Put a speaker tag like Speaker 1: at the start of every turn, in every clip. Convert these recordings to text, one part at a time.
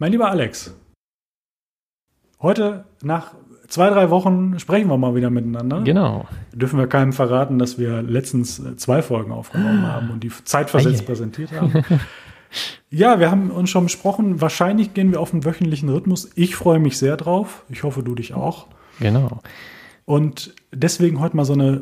Speaker 1: Mein lieber Alex, heute nach zwei, drei Wochen sprechen wir mal wieder miteinander.
Speaker 2: Genau.
Speaker 1: Dürfen wir keinem verraten, dass wir letztens zwei Folgen aufgenommen haben und die zeitversetzt
Speaker 2: Ei.
Speaker 1: präsentiert haben. ja, wir haben uns schon besprochen, wahrscheinlich gehen wir auf einen wöchentlichen Rhythmus. Ich freue mich sehr drauf. Ich hoffe, du dich auch.
Speaker 2: Genau.
Speaker 1: Und deswegen heute mal so eine äh,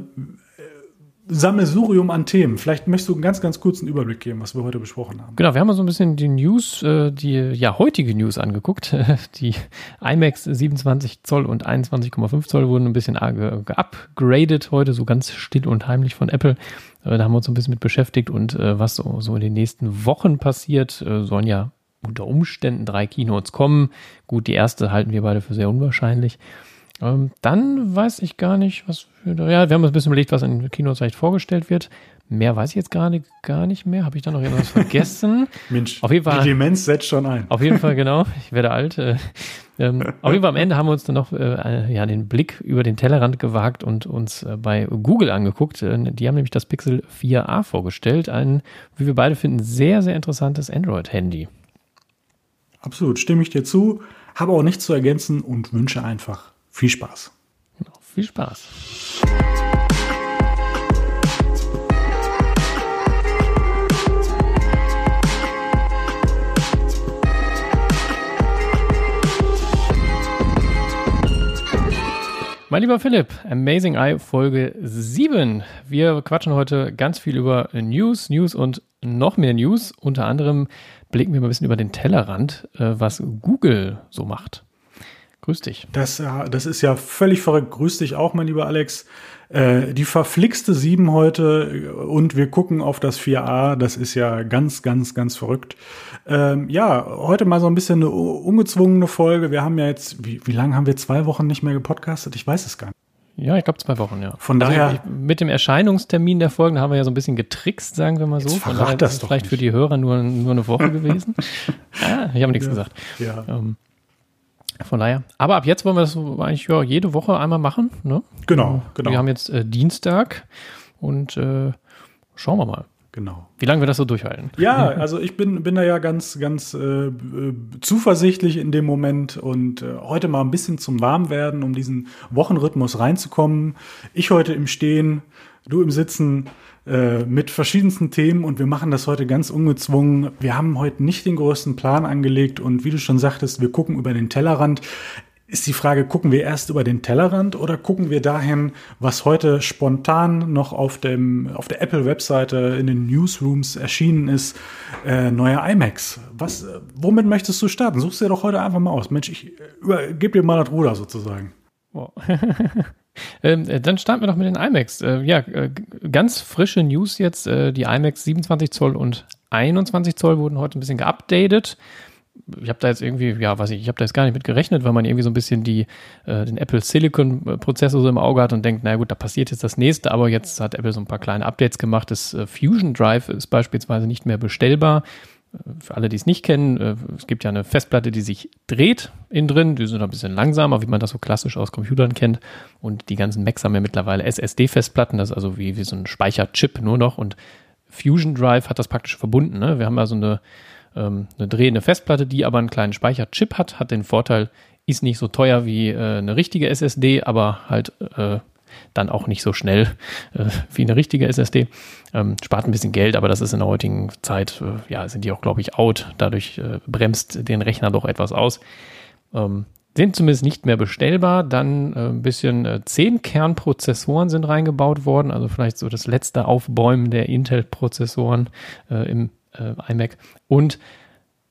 Speaker 1: Sammelsurium an Themen. Vielleicht möchtest du einen ganz, ganz kurzen Überblick geben, was wir heute besprochen haben.
Speaker 2: Genau, wir haben mal so ein bisschen die News, äh, die ja heutige News angeguckt. Die iMacs 27 Zoll und 21,5 Zoll wurden ein bisschen ge- geupgradet heute, so ganz still und heimlich von Apple. Äh, Da haben wir uns so ein bisschen mit beschäftigt und äh, was so, in den nächsten Wochen passiert, äh, sollen ja unter Umständen drei Keynotes kommen. Gut, die erste halten wir beide für sehr unwahrscheinlich. Ähm, dann weiß ich gar nicht, was für, ja, wir haben uns ein bisschen überlegt, was in den Keynotes vielleicht vorgestellt wird. Mehr weiß ich jetzt gerade gar nicht mehr. Habe ich da noch irgendwas vergessen?
Speaker 1: Mensch,
Speaker 2: Auf jeden Fall-
Speaker 1: die Demenz setzt schon ein.
Speaker 2: Auf jeden Fall, genau. Ich werde alt. Äh, ähm, auf jeden Fall am Ende haben wir uns dann noch äh, ja, den Blick über den Tellerrand gewagt und uns äh, bei Google angeguckt. Äh, die haben nämlich das Pixel 4a vorgestellt. Ein, wie wir beide finden, sehr, sehr interessantes Android-Handy.
Speaker 1: Absolut, stimme ich dir zu. Habe auch nichts zu ergänzen und wünsche einfach viel Spaß.
Speaker 2: Genau. Viel Spaß. Mein lieber Philipp, Amazing Eye Folge 7. Wir quatschen heute ganz viel über News, News und noch mehr News. Unter anderem blicken wir mal ein bisschen über den Tellerrand, äh, was Google so macht. Grüß dich.
Speaker 1: Das, äh, das ist ja völlig verrückt. Grüß dich auch, mein lieber Alex. Äh, die verflixte 7 heute äh, und wir gucken auf das 4a. Das ist ja ganz, ganz, ganz verrückt. Ähm, ja, heute mal so ein bisschen eine ungezwungene Folge. Wir haben ja jetzt, wie, wie lange haben wir zwei Wochen nicht mehr gepodcastet? Ich weiß es gar nicht.
Speaker 2: Ja, ich glaube zwei Wochen, ja.
Speaker 1: Von daher-
Speaker 2: ich, mit dem Erscheinungstermin der Folgen haben wir ja so ein bisschen getrickst, sagen wir mal so. Von daher
Speaker 1: das
Speaker 2: ist vielleicht
Speaker 1: nicht.
Speaker 2: für die Hörer nur, nur eine Woche gewesen. ah, ich habe nichts gesagt.
Speaker 1: Ja.
Speaker 2: Ähm, von daher. Aber ab jetzt wollen wir das eigentlich ja, jede Woche einmal machen. Ne?
Speaker 1: Genau, genau.
Speaker 2: Wir haben jetzt äh, Dienstag und äh, schauen wir mal,
Speaker 1: Genau.
Speaker 2: wie lange wir das so durchhalten.
Speaker 1: Ja, also ich bin, bin da ja ganz, ganz äh, zuversichtlich in dem Moment und äh, heute mal ein bisschen zum Warmwerden, um diesen Wochenrhythmus reinzukommen. Ich heute im Stehen, du im Sitzen äh, mit verschiedensten Themen und wir machen das heute ganz ungezwungen. Wir haben heute nicht den größten Plan angelegt und wie du schon sagtest, wir gucken über den Tellerrand. Ist die Frage, gucken wir erst über den Tellerrand oder gucken wir dahin, was heute spontan noch auf, dem, auf der Apple-Webseite in den Newsrooms erschienen ist, äh, neue iMacs? Was, womit möchtest du starten? Suchst dir doch heute einfach mal aus. Mensch, ich äh, übergebe dir mal das Ruder sozusagen.
Speaker 2: Wow. ähm, äh, dann starten wir doch mit den iMacs. Äh, ja, äh, ganz frische News jetzt. Äh, die iMacs 27 Zoll und 21 Zoll wurden heute ein bisschen geupdatet. Ich habe da jetzt irgendwie, ja, weiß ich, ich habe da jetzt gar nicht mit gerechnet, weil man irgendwie so ein bisschen die, äh, den Apple Silicon Prozessor so im Auge hat und denkt, na gut, da passiert jetzt das nächste, aber jetzt hat Apple so ein paar kleine Updates gemacht. Das äh, Fusion Drive ist beispielsweise nicht mehr bestellbar. Für alle, die es nicht kennen, äh, es gibt ja eine Festplatte, die sich dreht innen drin. Die sind ein bisschen langsamer, wie man das so klassisch aus Computern kennt. Und die ganzen Macs haben ja mittlerweile SSD-Festplatten, das ist also wie, wie so ein Speicherchip nur noch. Und Fusion Drive hat das praktisch verbunden. Ne? Wir haben also eine, ähm, eine drehende Festplatte, die aber einen kleinen Speicherchip hat. Hat den Vorteil, ist nicht so teuer wie äh, eine richtige SSD, aber halt äh, dann auch nicht so schnell äh, wie eine richtige SSD. Ähm, spart ein bisschen Geld, aber das ist in der heutigen Zeit, äh, ja, sind die auch, glaube ich, out. Dadurch äh, bremst den Rechner doch etwas aus. Ähm, sind zumindest nicht mehr bestellbar. Dann äh, ein bisschen äh, 10 Kernprozessoren sind reingebaut worden, also vielleicht so das letzte Aufbäumen der Intel-Prozessoren äh, im äh, iMac. Und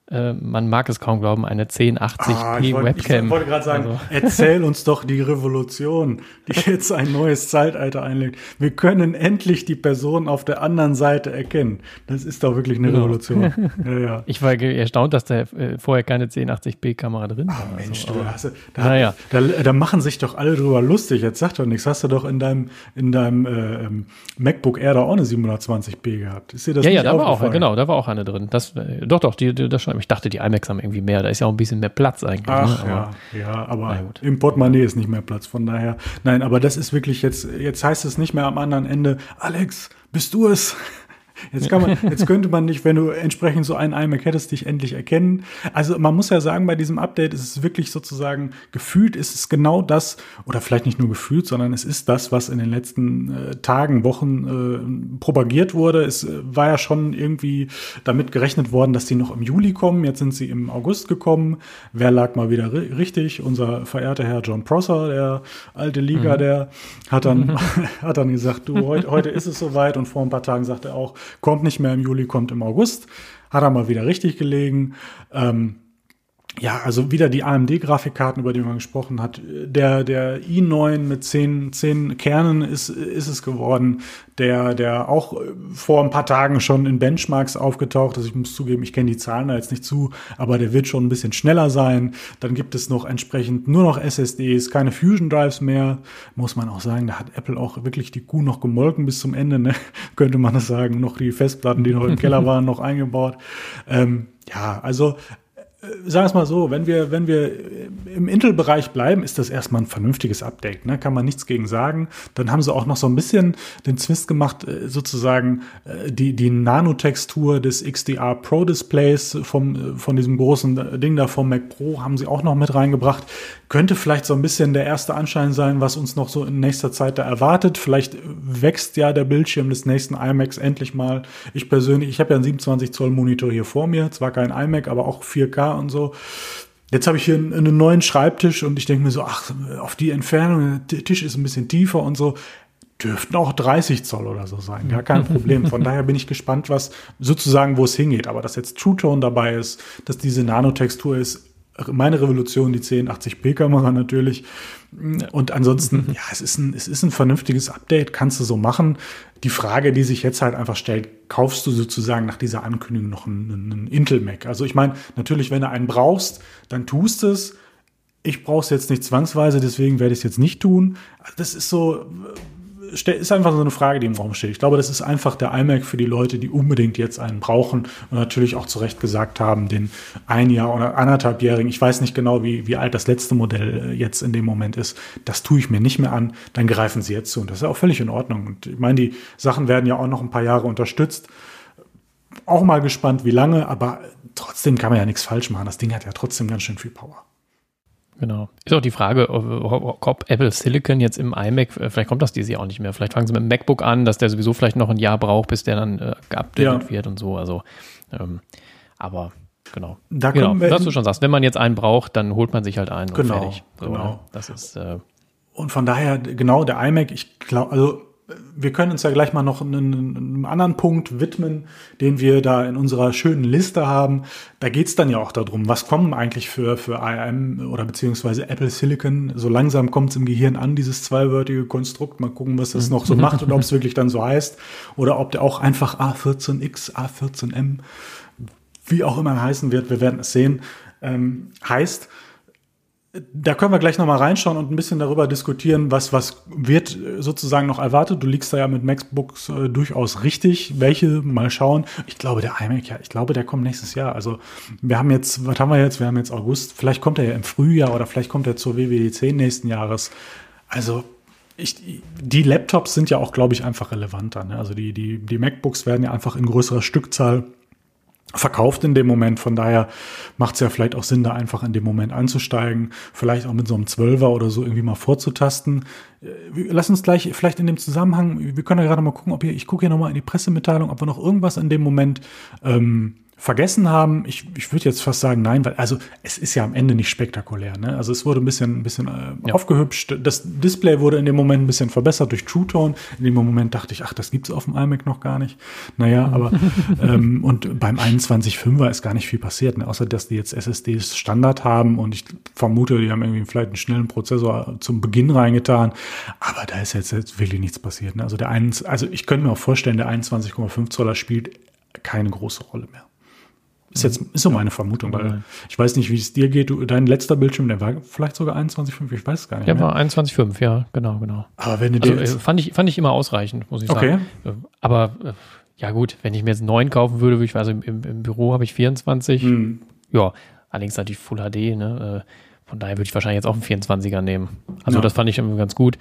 Speaker 2: äh, man mag es kaum glauben, eine 1080p
Speaker 1: Ah, ich wollte-
Speaker 2: Webcam.
Speaker 1: Ich wollte gerade sagen,
Speaker 2: Also-
Speaker 1: erzähl uns doch die Revolution, die jetzt ein neues Zeitalter einlegt. Wir können endlich die Person auf der anderen Seite erkennen. Das ist doch wirklich eine
Speaker 2: Genau.
Speaker 1: Revolution. Ja, ja.
Speaker 2: Ich war erstaunt, dass da äh, vorher keine 1080p-Kamera drin war.
Speaker 1: Ah, Mensch,
Speaker 2: also,
Speaker 1: du hast, da,
Speaker 2: Naja.
Speaker 1: da, da machen sich doch alle drüber lustig. Jetzt sag doch nichts. Hast du doch in deinem, in deinem äh, ähm, MacBook Air da auch eine 720p gehabt? Ist dir das
Speaker 2: ja,
Speaker 1: nicht
Speaker 2: ja, da war auch, genau, da war auch eine drin. Das, äh, doch, doch, die, die, das schon. Ich dachte, die iMacs haben irgendwie mehr. Da ist ja auch ein bisschen mehr Platz eigentlich.
Speaker 1: Ach
Speaker 2: ne?
Speaker 1: ja,
Speaker 2: Aber-
Speaker 1: ja, aber
Speaker 2: Na gut.
Speaker 1: im Portemonnaie ist nicht mehr Platz. Von daher, nein, aber das ist wirklich jetzt, jetzt heißt es nicht mehr am anderen Ende, Alex, bist du es? Jetzt, kann man, jetzt könnte man nicht, wenn du entsprechend so einen iMac hättest, dich endlich erkennen. Also man muss ja sagen, bei diesem Update ist es wirklich sozusagen gefühlt, ist es genau das, oder vielleicht nicht nur gefühlt, sondern es ist das, was in den letzten äh, Tagen, Wochen äh, propagiert wurde. Es äh, war ja schon irgendwie damit gerechnet worden, dass die noch im Juli kommen. Jetzt sind sie im August gekommen. Wer lag mal wieder ri richtig? Unser verehrter Herr John Prosser, der alte Liga, mhm. der hat dann, hat dann gesagt, du, heute, heute ist es soweit und vor ein paar Tagen sagte er auch, kommt nicht mehr im Juli, kommt im August. Hat er mal wieder richtig gelegen. Ähm, ja, also wieder die AMD-Grafikkarten, über die man gesprochen hat. Der, der i9 mit zehn, zehn Kernen ist, ist es geworden, der, der auch vor ein paar Tagen schon in Benchmarks aufgetaucht ist. Ich muss zugeben, ich kenne die Zahlen da jetzt nicht zu, aber der wird schon ein bisschen schneller sein. Dann gibt es noch entsprechend nur noch SSDs, keine Fusion Drives mehr. Muss man auch sagen, da hat Apple auch wirklich die Kuh noch gemolken bis zum Ende, ne? könnte man das sagen. Noch die Festplatten, die noch im Keller waren, noch eingebaut. Ähm, ja, also sagen wir es mal so, wenn wir, wenn wir im Intel-Bereich bleiben, ist das erstmal ein vernünftiges Update. Ne? Kann man nichts gegen sagen. Dann haben sie auch noch so ein bisschen den Twist gemacht, äh, sozusagen äh, die, die Nanotextur des XDR Pro Displays vom, von diesem großen Ding da vom Mac Pro haben sie auch noch mit reingebracht. Könnte vielleicht so ein bisschen der erste Anschein sein, was uns noch so in nächster Zeit da erwartet. Vielleicht wächst ja der Bildschirm des nächsten iMacs endlich mal. Ich persönlich, ich habe ja einen 27 Zoll Monitor hier vor mir. Zwar kein iMac, aber auch 4K und so. Jetzt habe ich hier einen, neuen Schreibtisch und ich denke mir so, ach, auf die Entfernung, der Tisch ist ein bisschen tiefer und so dürften auch 30 Zoll oder so sein. Gar kein Problem. Von daher bin ich gespannt, was sozusagen, wo es hingeht. Aber dass jetzt True Tone dabei ist, dass diese Nanotextur ist, meine Revolution, die 1080p-Kamera natürlich. Und ansonsten, ja, es ist, ein, es ist ein vernünftiges Update, kannst du so machen. Die Frage, die sich jetzt halt einfach stellt, kaufst du sozusagen nach dieser Ankündigung noch einen, einen Intel Mac? Also ich meine, natürlich, wenn du einen brauchst, dann tust es. Ich brauche es jetzt nicht zwangsweise, deswegen werde ich es jetzt nicht tun. Das ist so, ist einfach so eine Frage, die im Raum steht. Ich glaube, das ist einfach der iMac für die Leute, die unbedingt jetzt einen brauchen und natürlich auch zu Recht gesagt haben, den ein Jahr oder anderthalbjährigen, ich weiß nicht genau, wie, wie alt das letzte Modell äh, jetzt in dem Moment ist, das tue ich mir nicht mehr an, dann greifen sie jetzt zu. Und das ist auch völlig in Ordnung. Und ich meine, die Sachen werden ja auch noch ein paar Jahre unterstützt. Auch mal gespannt, wie lange, aber trotzdem kann man ja nichts falsch machen. Das Ding hat ja trotzdem ganz schön viel Power.
Speaker 2: Genau. Ist auch die Frage, ob Apple Silicon jetzt im iMac, äh, vielleicht kommt das dieses Jahr auch nicht mehr. Vielleicht fangen sie mit dem MacBook an, dass der sowieso vielleicht noch ein Jahr braucht, bis der dann äh, geupdatet ja. wird und so. Also, ähm, aber genau. Da genau, was du schon sagst, wenn man jetzt einen braucht, dann holt man sich halt einen
Speaker 1: genau,
Speaker 2: und fertig.
Speaker 1: So, genau. Ne?
Speaker 2: Das ist. Äh,
Speaker 1: und von daher, genau, der iMac, ich glaube, also wir können uns ja gleich mal noch einen, einen, anderen Punkt widmen, den wir da in unserer schönen Liste haben. Da geht's dann ja auch darum, was kommen eigentlich für, für ARM oder beziehungsweise Apple Silicon. So langsam kommt's im Gehirn an, dieses zweiwörtige Konstrukt. Mal gucken, was das noch so macht und ob es wirklich dann so heißt. Oder ob der auch einfach A14X, A14M, wie auch immer heißen wird, wir werden es sehen, ähm, heißt. Da können wir gleich nochmal reinschauen und ein bisschen darüber diskutieren, was, was wird sozusagen noch erwartet. Du liegst da ja mit MacBooks äh, durchaus richtig. Welche? Mal schauen. Ich glaube, der iMac, ja, ich glaube, der kommt nächstes Jahr. Also, wir haben jetzt, was haben wir jetzt? Wir haben jetzt August. Vielleicht kommt er ja im Frühjahr oder vielleicht kommt er zur WWDC nächsten Jahres. Also, ich, die Laptops sind ja auch, glaube ich, einfach relevanter. Ne? Also, die, die, die MacBooks werden ja einfach in größerer Stückzahl verkauft in dem Moment. Von daher macht es ja vielleicht auch Sinn, da einfach in dem Moment einzusteigen, vielleicht auch mit so einem Zwölfer oder so irgendwie mal vorzutasten. Äh, lass uns gleich vielleicht in dem Zusammenhang, wir können ja gerade mal gucken, ob hier, ich gucke hier nochmal in die Pressemitteilung, ob wir noch irgendwas in dem Moment ähm, vergessen haben. Ich, ich würde jetzt fast sagen, nein, weil also es ist ja am Ende nicht spektakulär. Ne? Also es wurde ein bisschen, ein bisschen äh, ja. aufgehübscht. Das Display wurde in dem Moment ein bisschen verbessert durch True Tone. In dem Moment dachte ich, ach, das gibt's auf dem iMac noch gar nicht. Naja, aber ähm, und beim 21.5er ist gar nicht viel passiert, ne? außer dass die jetzt SSDs Standard haben und ich vermute, die haben irgendwie vielleicht einen schnellen Prozessor zum Beginn reingetan. Aber da ist jetzt, jetzt wirklich nichts passiert. Ne? Also der 1, also ich könnte mir auch vorstellen, der 21,5 Zoller spielt keine große Rolle mehr. Ist jetzt ist so meine Vermutung, weil ich weiß nicht, wie es dir geht. Du, dein letzter Bildschirm, der war vielleicht sogar 21,5, ich weiß gar nicht.
Speaker 2: Der mehr. war 21,5, ja, genau, genau.
Speaker 1: Aber wenn du
Speaker 2: also, äh, fand ich fand ich immer ausreichend, muss ich sagen. Okay. Äh, aber äh, ja gut, wenn ich mir jetzt neuen kaufen würde, würde ich also im, im, Büro habe ich 24. Hm. Ja, allerdings natürlich Full HD, ne? Von daher würde ich wahrscheinlich jetzt auch einen 24er nehmen. Also ja. das fand ich ganz gut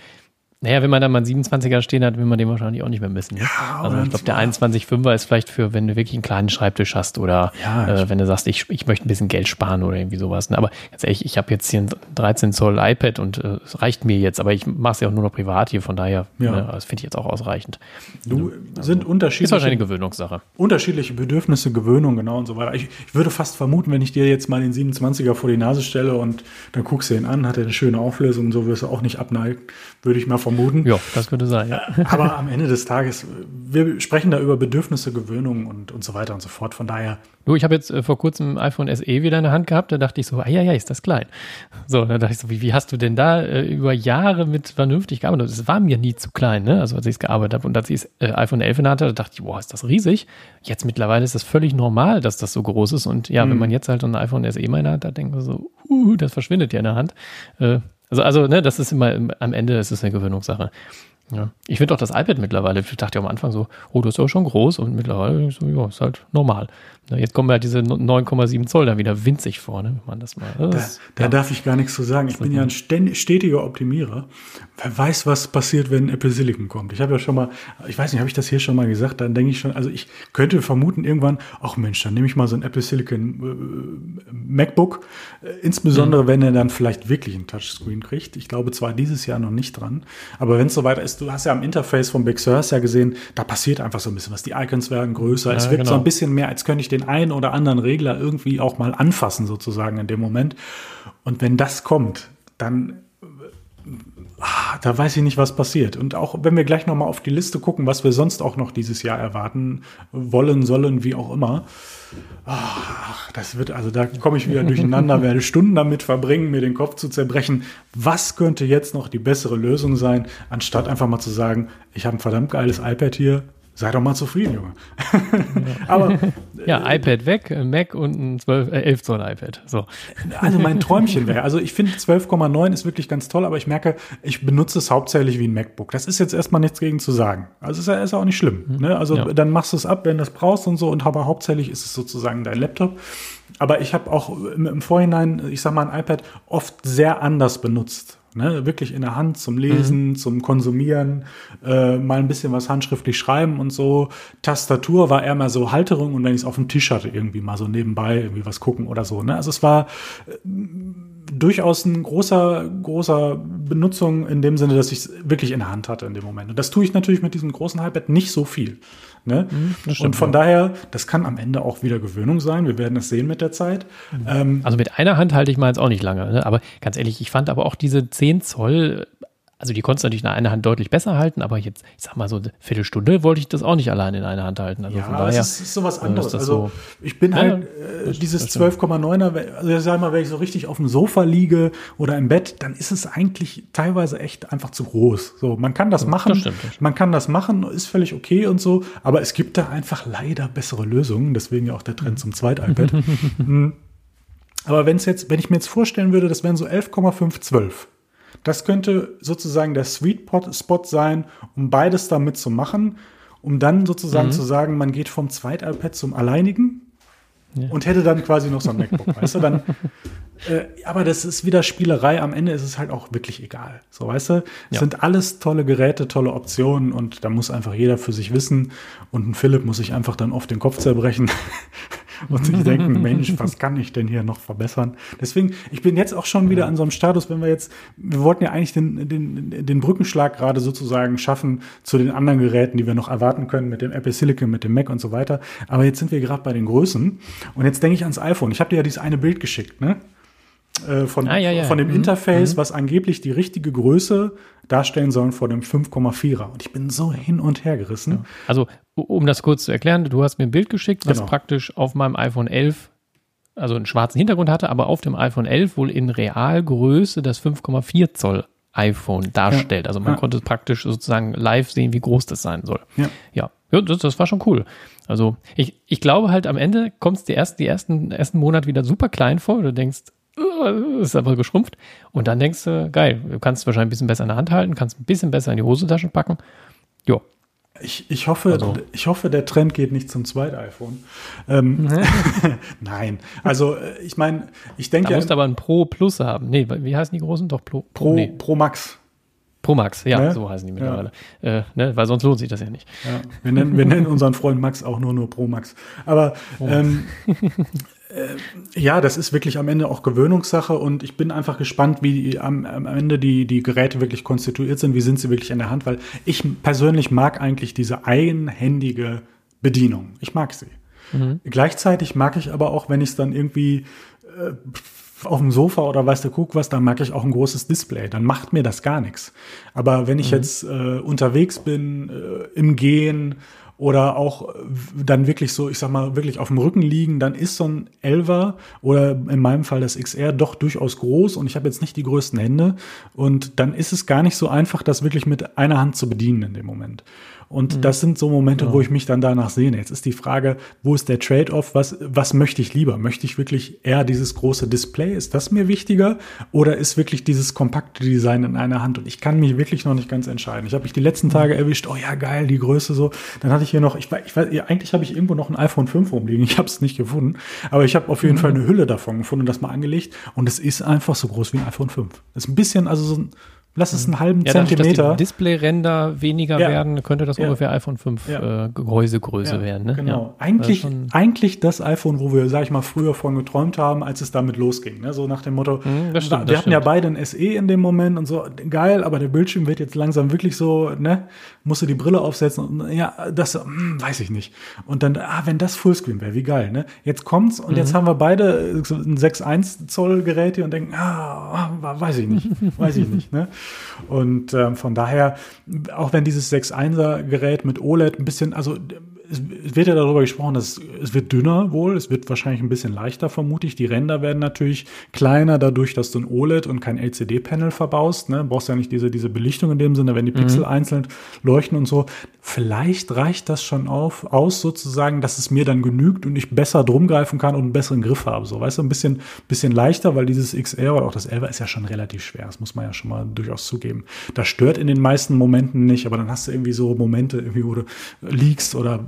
Speaker 2: Naja, wenn man da mal einen 27er stehen hat, will man den wahrscheinlich auch nicht mehr missen. Ja, also ich glaube, der 21,5er ist vielleicht für, wenn du wirklich einen kleinen Schreibtisch hast oder ja, äh, wenn du sagst, ich, ich möchte ein bisschen Geld sparen oder irgendwie sowas. Ne? Aber ganz ehrlich, ich habe jetzt hier ein 13 Zoll iPad und äh, es reicht mir jetzt, aber ich mache es ja auch nur noch privat hier, von daher, ja. ne, das finde ich jetzt auch ausreichend.
Speaker 1: Du also, sind unterschiedliche. Ist
Speaker 2: wahrscheinlich eine Gewöhnungssache.
Speaker 1: Unterschiedliche Bedürfnisse, Gewöhnung, genau und so weiter. Ich, ich würde fast vermuten, wenn ich dir jetzt mal den 27er vor die Nase stelle und dann guckst du ihn an, hat er eine schöne Auflösung und so wirst du auch nicht abneigen, würde ich mal vermuten.
Speaker 2: Ja, das könnte sein, ja.
Speaker 1: Aber am Ende des Tages, wir sprechen da über Bedürfnisse, Gewöhnung und, und so weiter und so fort. Von daher.
Speaker 2: Du, ich habe jetzt äh, vor kurzem iPhone SE wieder in der Hand gehabt, da dachte ich so, ah ja, ja, ist das klein. So, da dachte ich so, wie, wie hast du denn da äh, über Jahre mit vernünftig gearbeitet? Es war mir nie zu klein, ne? Also als ich es gearbeitet habe und als ich das äh, iPhone 11 in hatte, da dachte ich, boah, ist das riesig. Jetzt mittlerweile ist das völlig normal, dass das so groß ist. Und ja, mhm. wenn man jetzt halt ein iPhone SE mal hat, da denkt man so, uh, das verschwindet ja in der Hand. Äh, also, also, ne, das ist immer am Ende, es ist eine Gewöhnungssache. Ja. Ich finde auch das iPad mittlerweile, ich dachte ja am Anfang so, oh, das ist auch schon groß und mittlerweile so, ja, ist halt normal. Jetzt kommen ja diese 9,7 Zoll da wieder winzig vor, ne, wenn man das mal.
Speaker 1: Das, da, da ja. darf ich gar nichts zu sagen. Ich bin ja ein stetiger Optimierer. Wer weiß, was passiert, wenn Apple Silicon kommt. Ich habe ja schon mal, ich weiß nicht, habe ich das hier schon mal gesagt? Dann denke ich schon, also ich könnte vermuten irgendwann, ach Mensch, dann nehme ich mal so ein Apple Silicon äh, MacBook, äh, insbesondere mhm. wenn er dann vielleicht wirklich ein Touchscreen kriegt. Ich glaube zwar dieses Jahr noch nicht dran, aber wenn es soweit ist, du hast ja am Interface von Big Sur ja gesehen, da passiert einfach so ein bisschen was. Die Icons werden größer. Ja, es wird genau. so ein bisschen mehr, als könnte ich den einen oder anderen Regler irgendwie auch mal anfassen, sozusagen in dem Moment. Und wenn das kommt, dann ah, da weiß ich nicht, was passiert. Und auch wenn wir gleich nochmal auf die Liste gucken, was wir sonst auch noch dieses Jahr erwarten wollen, sollen, wie auch immer. Ach, das wird, also da komme ich wieder durcheinander, werde Stunden damit verbringen, mir den Kopf zu zerbrechen. Was könnte jetzt noch die bessere Lösung sein, anstatt einfach mal zu sagen, ich habe ein verdammt geiles iPad hier, Sei doch mal zufrieden, Junge.
Speaker 2: Aber ja, äh, iPad weg, Mac und ein 12, äh, 11 Zoll iPad. So.
Speaker 1: Also mein Träumchen wäre. Also ich finde 12,9 ist wirklich ganz toll, aber ich merke, ich benutze es hauptsächlich wie ein MacBook. Das ist jetzt erstmal nichts gegen zu sagen. Also ist ja ist auch nicht schlimm. Mhm. Ne? Also ja. dann machst du es ab, wenn du es brauchst und so. Und aber hauptsächlich ist es sozusagen dein Laptop. Aber ich habe auch im, im Vorhinein, ich sag mal, ein iPad oft sehr anders benutzt ne? wirklich in der Hand zum Lesen, mhm. zum Konsumieren, äh, mal ein bisschen was handschriftlich schreiben und so. Tastatur war eher mal so Halterung und wenn ich es auf dem Tisch hatte, irgendwie mal so nebenbei irgendwie was gucken oder so. Ne? Also es war äh, durchaus ein großer, großer Benutzung in dem Sinne, dass ich es wirklich in der Hand hatte in dem Moment. Und das tue ich natürlich mit diesem großen iPad nicht so viel. Ne? Mhm, und von ja. daher, das kann am Ende auch wieder Gewöhnung sein. Wir werden es sehen mit der Zeit.
Speaker 2: Mhm. Ähm, also mit einer Hand halte ich mal jetzt auch nicht lange. Ne? Aber ganz ehrlich, ich fand aber auch diese 10 Zoll also die konntest du natürlich in einer Hand deutlich besser halten, aber jetzt, ich sag mal so eine Viertelstunde wollte ich das auch nicht allein in einer Hand halten. Also
Speaker 1: ja, von daher, es ist, sowas äh, anderes. Also so, ich bin halt äh, dieses 12,9er, also ich sag mal, wenn ich so richtig auf dem Sofa liege oder im Bett, dann ist es eigentlich teilweise echt einfach zu groß. So, man kann das ja, machen, das stimmt, das stimmt. man kann das machen, ist völlig okay und so, aber es gibt da einfach leider bessere Lösungen, deswegen ja auch der Trend zum Zweit-iPad. Hm. aber wenn es jetzt, wenn ich mir jetzt vorstellen würde, das wären so 11,512 das könnte sozusagen der Sweet Spot sein, um beides damit zu machen, um dann sozusagen mhm. zu sagen, man geht vom Zweit-iPad zum alleinigen ja. und hätte dann quasi noch so ein MacBook, weißt du, dann äh, aber das ist wieder Spielerei. Am Ende ist es halt auch wirklich egal. So, weißt du? Es ja. sind alles tolle Geräte, tolle Optionen und da muss einfach jeder für sich wissen. Und ein Philipp muss sich einfach dann oft den Kopf zerbrechen und sich denken, Mensch, was kann ich denn hier noch verbessern? Deswegen, ich bin jetzt auch schon wieder an so einem Status, wenn wir jetzt, wir wollten ja eigentlich den, den, den Brückenschlag gerade sozusagen schaffen zu den anderen Geräten, die wir noch erwarten können mit dem Apple Silicon, mit dem Mac und so weiter. Aber jetzt sind wir gerade bei den Größen und jetzt denke ich ans iPhone. Ich habe dir ja dieses eine Bild geschickt, ne? Äh, von, ah, ja, ja. von dem mhm. Interface, mhm. was angeblich die richtige Größe darstellen soll vor dem 5,4er. Und ich bin so hin und her gerissen. Ja.
Speaker 2: Also, um das kurz zu erklären, du hast mir ein Bild geschickt, was genau. praktisch auf meinem iPhone 11 also einen schwarzen Hintergrund hatte, aber auf dem iPhone 11 wohl in Realgröße das 5,4 Zoll iPhone darstellt. Also man ja. konnte praktisch sozusagen live sehen, wie groß das sein soll. Ja, ja. ja das, das, war schon cool. Also ich, ich glaube halt am Ende kommt es die ersten, die ersten, ersten Monat wieder super klein vor. Du denkst, ist aber geschrumpft. Und dann denkst du, geil, du kannst wahrscheinlich ein bisschen besser in der Hand halten, kannst ein bisschen besser in die Hosentaschen packen. Ja.
Speaker 1: Ich, ich, hoffe, also. ich hoffe, der Trend geht nicht zum zweiten iPhone. Ähm, Nein, also äh, ich meine, ich denke.
Speaker 2: Du musst aber ein Pro Plus haben. Nee, wie heißen die großen? Doch Pro,
Speaker 1: Pro, nee. Pro Max.
Speaker 2: Pro Max, ja, ne? so heißen die mittlerweile. Ja. Äh, ne? Weil sonst lohnt sich das ja nicht.
Speaker 1: Ja. Wir, nennen, wir nennen unseren Freund Max auch nur nur Pro Max. Aber oh. ähm, äh, ja, das ist wirklich am Ende auch Gewöhnungssache und ich bin einfach gespannt, wie am, am, Ende die, die Geräte wirklich konstituiert sind, wie sind sie wirklich in der Hand, weil ich persönlich mag eigentlich diese eigenhändige Bedienung. Ich mag sie. Mhm. Gleichzeitig mag ich aber auch, wenn ich es dann irgendwie äh, auf dem Sofa oder weiß der Kuck was, dann mag ich auch ein großes Display. Dann macht mir das gar nichts. Aber wenn ich mhm. jetzt äh, unterwegs bin, äh, im Gehen oder auch äh, dann wirklich so, ich sag mal, wirklich auf dem Rücken liegen, dann ist so ein Elver oder in meinem Fall das XR doch durchaus groß und ich habe jetzt nicht die größten Hände und dann ist es gar nicht so einfach, das wirklich mit einer Hand zu bedienen in dem Moment. Und mhm. das sind so Momente, ja. wo ich mich dann danach sehne. Jetzt ist die Frage, wo ist der Trade-off? Was, was möchte ich lieber? Möchte ich wirklich eher dieses große Display? Ist das mir wichtiger? Oder ist wirklich dieses kompakte Design in einer Hand? Und ich kann mich wirklich noch nicht ganz entscheiden. Ich habe mich die letzten Tage mhm. erwischt, oh ja, geil, die Größe so. Dann hatte ich hier noch, ich, ich weiß, eigentlich habe ich irgendwo noch ein iPhone 5 rumliegen. Ich habe es nicht gefunden. Aber ich habe auf jeden mhm. Fall eine Hülle davon gefunden und das mal angelegt. Und es ist einfach so groß wie ein iPhone 5. Das ist ein bisschen, also so ein Lass es einen halben ja, Zentimeter. Dass
Speaker 2: die Displayränder weniger ja. werden, könnte das ja. ungefähr iPhone 5 ja. äh, Gehäusegröße werden. Ne?
Speaker 1: Genau. Eigentlich, das eigentlich das iPhone, wo wir, sag ich mal, früher von geträumt haben, als es damit losging. Ne? So nach dem Motto, mhm, das stimmt, wir hatten stimmt. ja beide ein SE in dem Moment und so, geil, aber der Bildschirm wird jetzt langsam wirklich so, ne, musst du die Brille aufsetzen und ja, das, hm, weiß ich nicht. Und dann, ah, wenn das Fullscreen wäre, wie geil, ne? Jetzt kommt's und mhm. jetzt haben wir beide ein 6,1 Zoll Gerät hier und denken, ah, weiß ich nicht, weiß ich nicht, ne? Und ähm, von daher, auch wenn dieses 6.1er Gerät mit OLED ein bisschen, also es wird ja darüber gesprochen, dass es wird dünner wohl, es wird wahrscheinlich ein bisschen leichter, vermute ich. Die Ränder werden natürlich kleiner, dadurch, dass du ein OLED und kein LCD-Panel verbaust. Ne? Brauchst ja nicht diese, diese Belichtung in dem Sinne, wenn die Pixel mhm. einzeln leuchten und so. Vielleicht reicht das schon auf, aus sozusagen, dass es mir dann genügt und ich besser drum greifen kann und einen besseren Griff habe. So, weißt du, ein bisschen, bisschen leichter, weil dieses XR oder auch das 11 ist ja schon relativ schwer. Das muss man ja schon mal durchaus zugeben. Das stört in den meisten Momenten nicht, aber dann hast du irgendwie so Momente, irgendwie, wo du liegst oder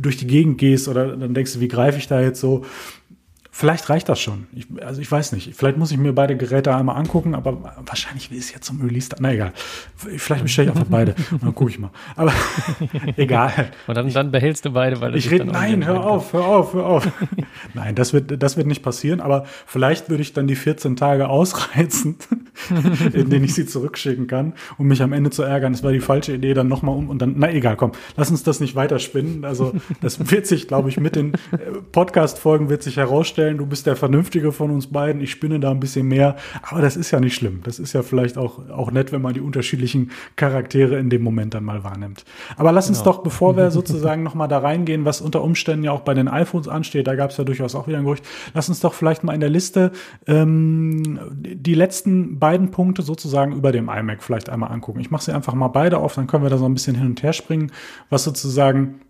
Speaker 1: durch die Gegend gehst oder dann denkst du, wie greife ich da jetzt so? Vielleicht reicht das schon. Ich, also ich weiß nicht. Vielleicht muss ich mir beide Geräte einmal angucken, aber wahrscheinlich will es jetzt zum Release. Na egal. Vielleicht bestelle ich einfach beide dann gucke ich mal. Aber egal.
Speaker 2: Und dann, dann behältst du beide, weil
Speaker 1: ich rede. Nein, hör auf, hör auf, hör auf. nein, das wird, das wird nicht passieren. Aber vielleicht würde ich dann die 14 Tage ausreizen, in denen ich sie zurückschicken kann, um mich am Ende zu ärgern. Das war die falsche Idee. Dann nochmal um und dann. Na egal, komm. Lass uns das nicht weiter spinnen. Also das wird sich, glaube ich, mit den äh, Podcast-Folgen wird sich herausstellen vorstellen, du bist der Vernünftige von uns beiden, ich spinne da ein bisschen mehr. Aber das ist ja nicht schlimm. Das ist ja vielleicht auch, auch nett, wenn man die unterschiedlichen Charaktere in dem Moment dann mal wahrnimmt. Aber lass uns genau. doch, bevor wir sozusagen nochmal da reingehen, was unter Umständen ja auch bei den iPhones ansteht, da gab es ja durchaus auch wieder ein Gerücht, lass uns doch vielleicht mal in der Liste ähm, die letzten beiden Punkte sozusagen über dem iMac vielleicht einmal angucken. Ich mache sie einfach mal beide auf, dann können wir da so ein bisschen hin und her springen, was sozusagen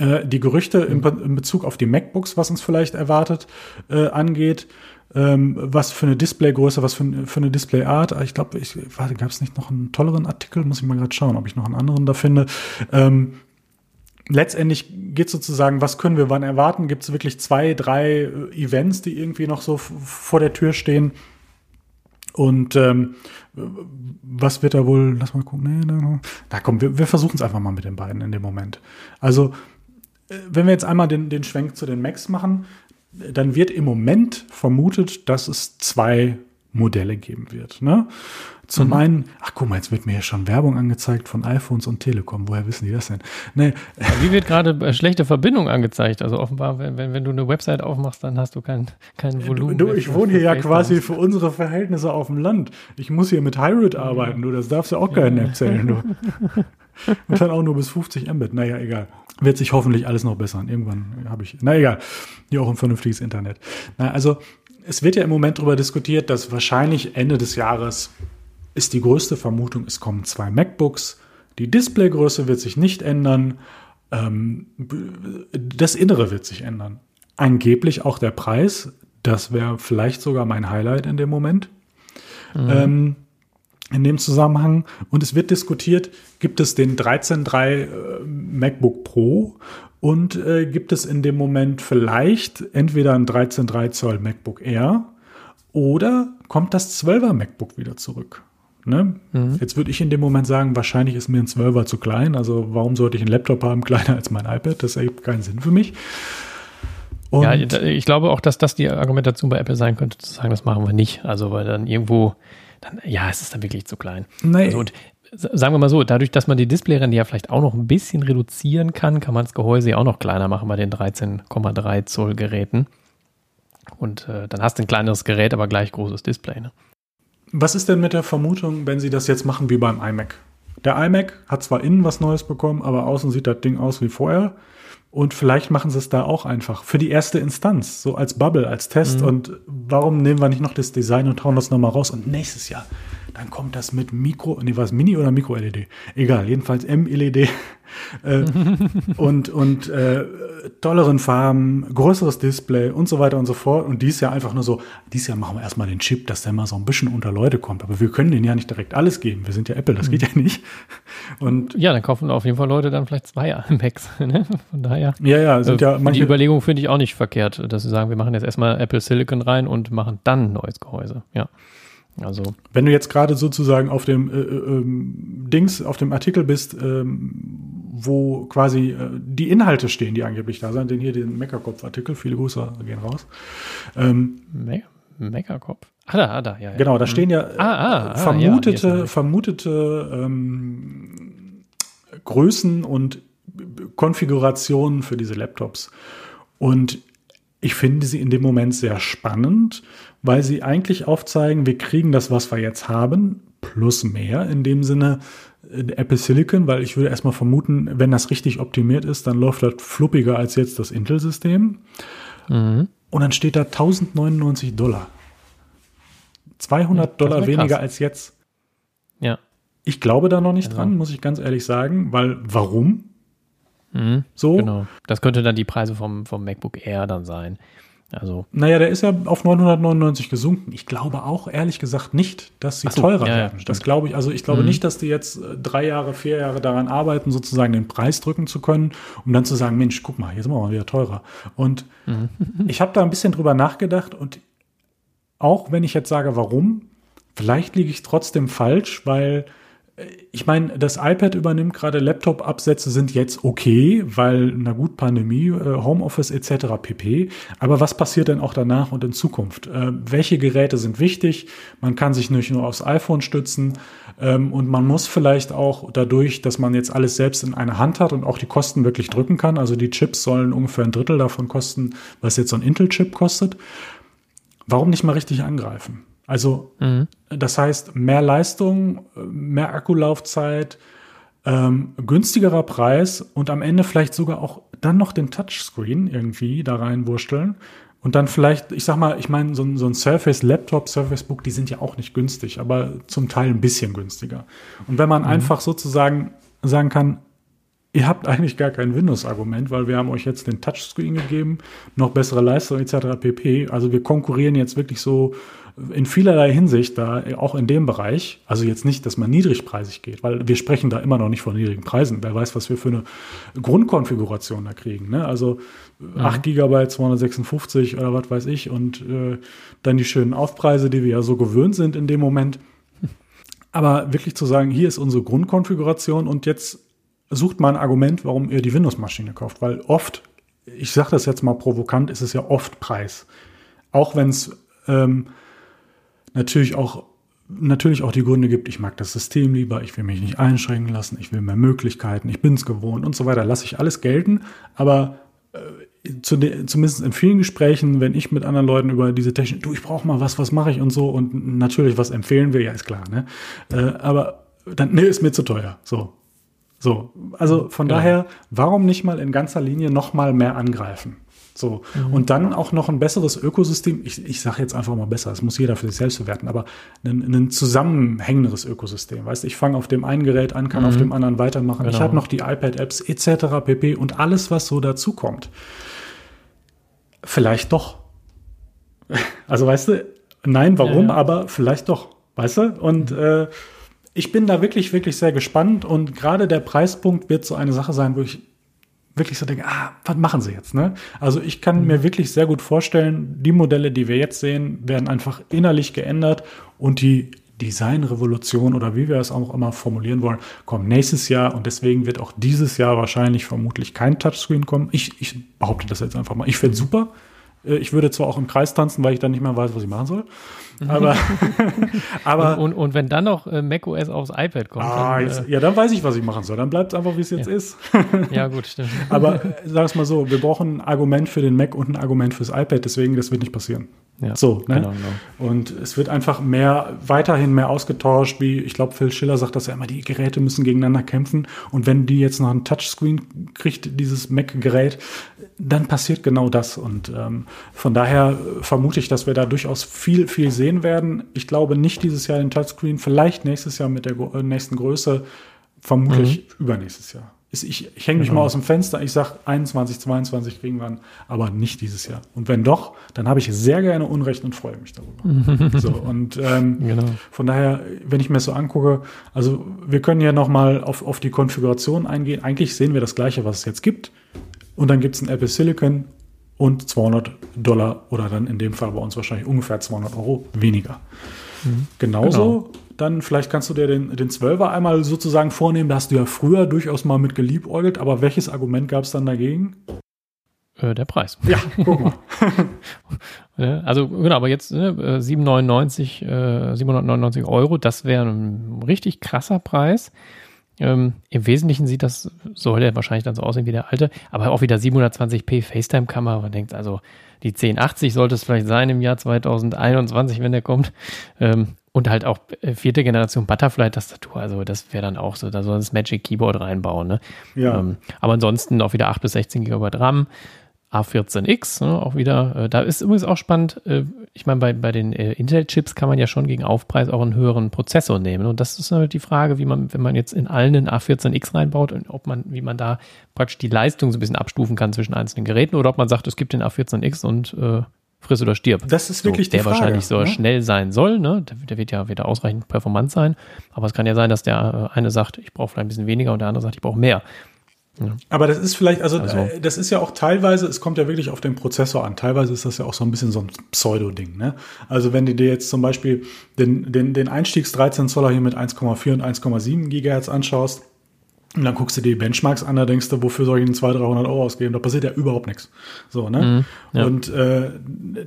Speaker 1: äh, die Gerüchte in, in, Bezug auf die MacBooks, was uns vielleicht erwartet, äh, angeht. Ähm, was für eine Displaygröße, was für, für eine Displayart. Ich glaube, ich warte, gab es nicht noch einen tolleren Artikel? Muss ich mal gerade schauen, ob ich noch einen anderen da finde. Ähm, letztendlich geht sozusagen, was können wir wann erwarten? Gibt es wirklich zwei, drei äh, Events, die irgendwie noch so vor der Tür stehen? Und ähm, was wird da wohl, lass mal gucken, nee, da, da komm, wir, wir versuchen es einfach mal mit den beiden in dem Moment. Also wenn wir jetzt einmal den, den Schwenk zu den Macs machen, dann wird im Moment vermutet, dass es zwei Modelle geben wird. Ne? Zum mhm. einen, ach guck mal, jetzt wird mir hier schon Werbung angezeigt von iPhones und Telekom. Woher wissen die das denn?
Speaker 2: Nee. Wie wird gerade äh, schlechte Verbindung angezeigt? Also offenbar, wenn, wenn, wenn du eine Website aufmachst, dann hast du kein, kein Volumen.
Speaker 1: Du, ich wohne hier ja quasi für unsere Verhältnisse auf dem Land. Ich muss hier mit Hybrid arbeiten, du, das darfst du auch keinen erzählen, du. Und dann auch nur bis 50 Mbit. Naja, egal. Wird sich hoffentlich alles noch bessern. Irgendwann habe ich, na egal, hier auch ein vernünftiges Internet. Na, also, es wird ja im Moment darüber diskutiert, dass wahrscheinlich Ende des Jahres ist die größte Vermutung, es kommen zwei MacBooks. Die Displaygröße wird sich nicht ändern. Ähm, das Innere wird sich ändern. Angeblich auch der Preis. Das wäre vielleicht sogar mein Highlight in dem Moment. Mhm. Ähm, in dem Zusammenhang. Und es wird diskutiert, gibt es den 13.3 äh, MacBook Pro und äh, gibt es in dem Moment vielleicht entweder ein 13.3 Zoll MacBook Air oder kommt das 12er MacBook wieder zurück? Ne? Mhm. Jetzt würde ich in dem Moment sagen, wahrscheinlich ist mir ein 12er zu klein. Also warum sollte ich einen Laptop haben, kleiner als mein iPad? Das ergibt keinen Sinn für mich.
Speaker 2: Und ja, ich glaube auch, dass das die Argumentation bei Apple sein könnte, zu sagen, das machen wir nicht. Also weil dann irgendwo, dann, ja, es ist dann wirklich zu klein. Nee. Also, und sagen wir mal so, dadurch, dass man die Displayrände ja vielleicht auch noch ein bisschen reduzieren kann, kann man das Gehäuse ja auch noch kleiner machen bei den 13,3 Zoll Geräten. Und äh, dann hast du ein kleineres Gerät, aber gleich großes Display. Ne?
Speaker 1: Was ist denn mit der Vermutung, wenn sie das jetzt machen wie beim iMac? Der iMac hat zwar innen was Neues bekommen, aber außen sieht das Ding aus wie vorher. Und vielleicht machen sie es da auch einfach für die erste Instanz, so als Bubble, als Test. Mhm. Und warum nehmen wir nicht noch das Design und hauen das nochmal raus? Und nächstes Jahr dann kommt das mit Mikro, nee, was Mini oder Micro-LED? Egal, jedenfalls M-LED äh, und, und äh, tolleren Farben, größeres Display und so weiter und so fort. Und dies Jahr einfach nur so, dies Jahr machen wir erstmal den Chip, dass der mal so ein bisschen unter Leute kommt. Aber wir können denen ja nicht direkt alles geben. Wir sind ja Apple, das mhm. geht ja nicht.
Speaker 2: Und ja, dann kaufen auf jeden Fall Leute dann vielleicht zwei Macs. Ne? Von daher.
Speaker 1: Ja, ja, sind ja
Speaker 2: manche. Die Überlegung finde ich auch nicht verkehrt, dass sie sagen, wir machen jetzt erstmal Apple Silicon rein und machen dann ein neues Gehäuse. Ja. Also
Speaker 1: wenn du jetzt gerade sozusagen auf dem äh, äh, ähm, Dings, auf dem Artikel bist, ähm, wo quasi äh, die Inhalte stehen, die angeblich da sind, den hier den Meckerkopf-Artikel, viele Grüße gehen raus.
Speaker 2: Ähm, Me Meckerkopf.
Speaker 1: Ah, da, ah, da, ja, ja. Genau, da mhm. stehen ja ah, ah, ah vermutete, ja, vermutete ähm, Größen und Konfigurationen für diese Laptops. Und ich finde sie in dem Moment sehr spannend, weil sie eigentlich aufzeigen, wir kriegen das, was wir jetzt haben, plus mehr. In dem Sinne äh, Apple Silicon, weil ich würde erstmal vermuten, wenn das richtig optimiert ist, dann läuft das fluppiger als jetzt das Intel-System. Mhm. Und dann steht da 1099 Dollar. 200 Dollar weniger als jetzt.
Speaker 2: Ja.
Speaker 1: Ich glaube da noch nicht also. dran, muss ich ganz ehrlich sagen, weil warum?
Speaker 2: Mhm, so. Genau. Das könnte dann die Preise vom, vom MacBook Air dann sein. Also.
Speaker 1: Naja, der ist ja auf 999 gesunken. Ich glaube auch ehrlich gesagt nicht, dass sie so, teurer ja, werden. Ja, das glaube ich, also ich glaube mhm. nicht, dass die jetzt äh, drei Jahre, vier Jahre daran arbeiten, sozusagen den Preis drücken zu können, um dann zu sagen, Mensch, guck mal, jetzt sind wir mal wieder teurer. Und mhm. ich habe da ein bisschen drüber nachgedacht und auch wenn ich jetzt sage, warum, vielleicht liege ich trotzdem falsch, weil ich meine, das iPad übernimmt gerade Laptop-Absätze sind jetzt okay, weil, na gut, Pandemie, äh, Homeoffice etc. pp. Aber was passiert denn auch danach und in Zukunft? Äh, welche Geräte sind wichtig? Man kann sich nicht nur aufs iPhone stützen ähm, und man muss vielleicht auch dadurch, dass man jetzt alles selbst in einer Hand hat und auch die Kosten wirklich drücken kann. Also die Chips sollen ungefähr ein Drittel davon kosten, was jetzt so ein Intel-Chip kostet. Warum nicht mal richtig angreifen? Also mhm. das heißt, mehr Leistung, mehr Akkulaufzeit, ähm, günstigerer Preis und am Ende vielleicht sogar auch dann noch den Touchscreen irgendwie da reinwursteln. Und dann vielleicht, ich sag mal, ich meine, so, so, ein Surface Laptop, Surface Book, die sind ja auch nicht günstig, aber zum Teil ein bisschen günstiger. Und wenn man mhm. einfach sozusagen sagen kann, ihr habt eigentlich gar kein Windows-Argument, weil wir haben euch jetzt den Touchscreen gegeben, noch bessere Leistung etc. pp. Also wir konkurrieren jetzt wirklich so in vielerlei Hinsicht da, auch in dem Bereich, also jetzt nicht, dass man niedrigpreisig geht, weil wir sprechen da immer noch nicht von niedrigen Preisen. Wer weiß, was wir für eine Grundkonfiguration da kriegen. Ne? Also mhm. 8 GB 256 oder was weiß ich und äh, dann die schönen Aufpreise, die wir ja so gewöhnt sind in dem Moment. Aber wirklich zu sagen, hier ist unsere Grundkonfiguration und jetzt sucht mal ein Argument, warum ihr die Windows-Maschine kauft, weil oft, ich sage das jetzt mal provokant, ist es ja oft Preis. Auch wenn es ähm, natürlich auch natürlich auch die Gründe gibt, ich mag das System lieber, ich will mich nicht einschränken lassen, ich will mehr Möglichkeiten, ich bin es gewohnt und so weiter, lasse ich alles gelten, aber äh, zu de, zumindest in vielen Gesprächen, wenn ich mit anderen Leuten über diese Technik, du, ich brauche mal was, was mache ich und so und natürlich, was empfehlen wir, ja, ist klar, ne? Äh, aber dann, nee, ist mir zu teuer, so. So, also von genau. daher, warum nicht mal in ganzer Linie noch mal mehr angreifen? So. Mhm. Und dann auch noch ein besseres Ökosystem. Ich, ich sage jetzt einfach mal besser, das muss jeder für sich selbst bewerten, aber ein, ein zusammenhängenderes Ökosystem. Weißt ich fange auf dem einen Gerät an, kann mhm. auf dem anderen weitermachen. Genau. Ich habe noch die iPad-Apps etc. pp. und alles, was so dazukommt. Vielleicht doch. Also weißt du, nein, warum, ja, ja. aber vielleicht doch. Weißt du? Und mhm. äh, ich bin da wirklich, wirklich sehr gespannt und gerade der Preispunkt wird so eine Sache sein, wo ich wirklich so denke, ah, was machen sie jetzt? Ne? Also ich kann mhm. mir wirklich sehr gut vorstellen, die Modelle, die wir jetzt sehen, werden einfach innerlich geändert und die Designrevolution oder wie wir es auch immer formulieren wollen, kommt nächstes Jahr und deswegen wird auch dieses Jahr wahrscheinlich vermutlich kein Touchscreen kommen. Ich, ich behaupte das jetzt einfach mal. Ich finde super. Äh, ich würde zwar auch im Kreis tanzen, weil ich dann nicht mehr weiß, was ich machen soll. Aber,
Speaker 2: aber und, und, und, wenn dann noch äh, macOS aufs iPad kommt.
Speaker 1: Ah, dann, jetzt, äh, ja, dann weiß ich, was ich machen soll. Dann bleibt es einfach, wie es jetzt
Speaker 2: ja.
Speaker 1: ist.
Speaker 2: ja, gut, stimmt.
Speaker 1: aber äh, sag es mal so, wir brauchen ein Argument für den Mac und ein Argument fürs iPad, deswegen, das wird nicht passieren. Ja, so, ne? Genau, genau. Und es wird einfach mehr, weiterhin mehr ausgetauscht, wie ich glaube, Phil Schiller sagt das ja immer, die Geräte müssen gegeneinander kämpfen. Und wenn die jetzt noch ein Touchscreen kriegt, dieses Mac-Gerät, dann passiert genau das. Und ähm, von daher vermute ich, dass wir da durchaus viel, viel sehen werden. Ich glaube nicht dieses Jahr den Touchscreen, vielleicht nächstes Jahr mit der äh, nächsten Größe, vermutlich mhm. übernächstes Jahr ich, ich hänge mich genau. mal aus dem Fenster, ich sage 21, 22 kriegen wir, aber nicht dieses Jahr. Und wenn doch, dann habe ich sehr gerne Unrecht und freue mich darüber. so, und ähm, genau. von daher, wenn ich mir das so angucke, also wir können ja nochmal auf, auf die Konfiguration eingehen. Eigentlich sehen wir das Gleiche, was es jetzt gibt. Und dann gibt es ein Apple Silicon und 200 Dollar oder dann in dem Fall bei uns wahrscheinlich ungefähr 200 Euro weniger. Mhm. Genauso genau dann vielleicht kannst du dir den, den 12er einmal sozusagen vornehmen. Da hast du ja früher durchaus mal mit geliebäugelt, aber welches Argument gab es dann dagegen?
Speaker 2: Äh, der Preis.
Speaker 1: Ja, guck mal.
Speaker 2: also genau, aber jetzt ne, 799, äh, 799 Euro, das wäre ein richtig krasser Preis. Ähm, Im Wesentlichen sieht das, soll der wahrscheinlich dann so aussehen wie der alte, aber auch wieder 720p FaceTime-Kamera. Man denkt also, die 1080 sollte es vielleicht sein im Jahr 2021, wenn der kommt. Ähm, und halt auch äh, vierte Generation Butterfly-Tastatur, also das wäre dann auch so, da soll das Magic Keyboard reinbauen. Ne? Ja. Ähm, aber ansonsten auch wieder 8 bis 16 GB RAM, A14X, ne, auch wieder. Äh, da ist übrigens auch spannend, äh, ich meine, bei, bei den äh, Intel-Chips kann man ja schon gegen Aufpreis auch einen höheren Prozessor nehmen. Und das ist halt die Frage, wie man, wenn man jetzt in allen einen A14X reinbaut, und ob man, wie man da praktisch die Leistung so ein bisschen abstufen kann zwischen einzelnen Geräten oder ob man sagt, es gibt den A14X und äh, friss oder stirb.
Speaker 1: Das ist wirklich
Speaker 2: so, der
Speaker 1: die Frage.
Speaker 2: Der wahrscheinlich so ne? schnell sein soll, ne? Der, der, wird ja wieder ausreichend performant sein. Aber es kann ja sein, dass der äh, eine sagt, ich brauche vielleicht ein bisschen weniger und der andere sagt, ich brauche mehr.
Speaker 1: Ja. Aber das ist vielleicht, also, also, äh, das ist ja auch teilweise, es kommt ja wirklich auf den Prozessor an. Teilweise ist das ja auch so ein bisschen so ein Pseudo-Ding. Ne? Also wenn du dir jetzt zum Beispiel den, den, den Einstiegs 13 Zoller hier mit 1,4 und 1,7 Gigahertz anschaust, und dann guckst du dir die Benchmarks an, da denkst du, wofür soll ich denn 200, 300 Euro ausgeben? Da passiert ja überhaupt nichts. So, ne? Mhm, ja. Und äh,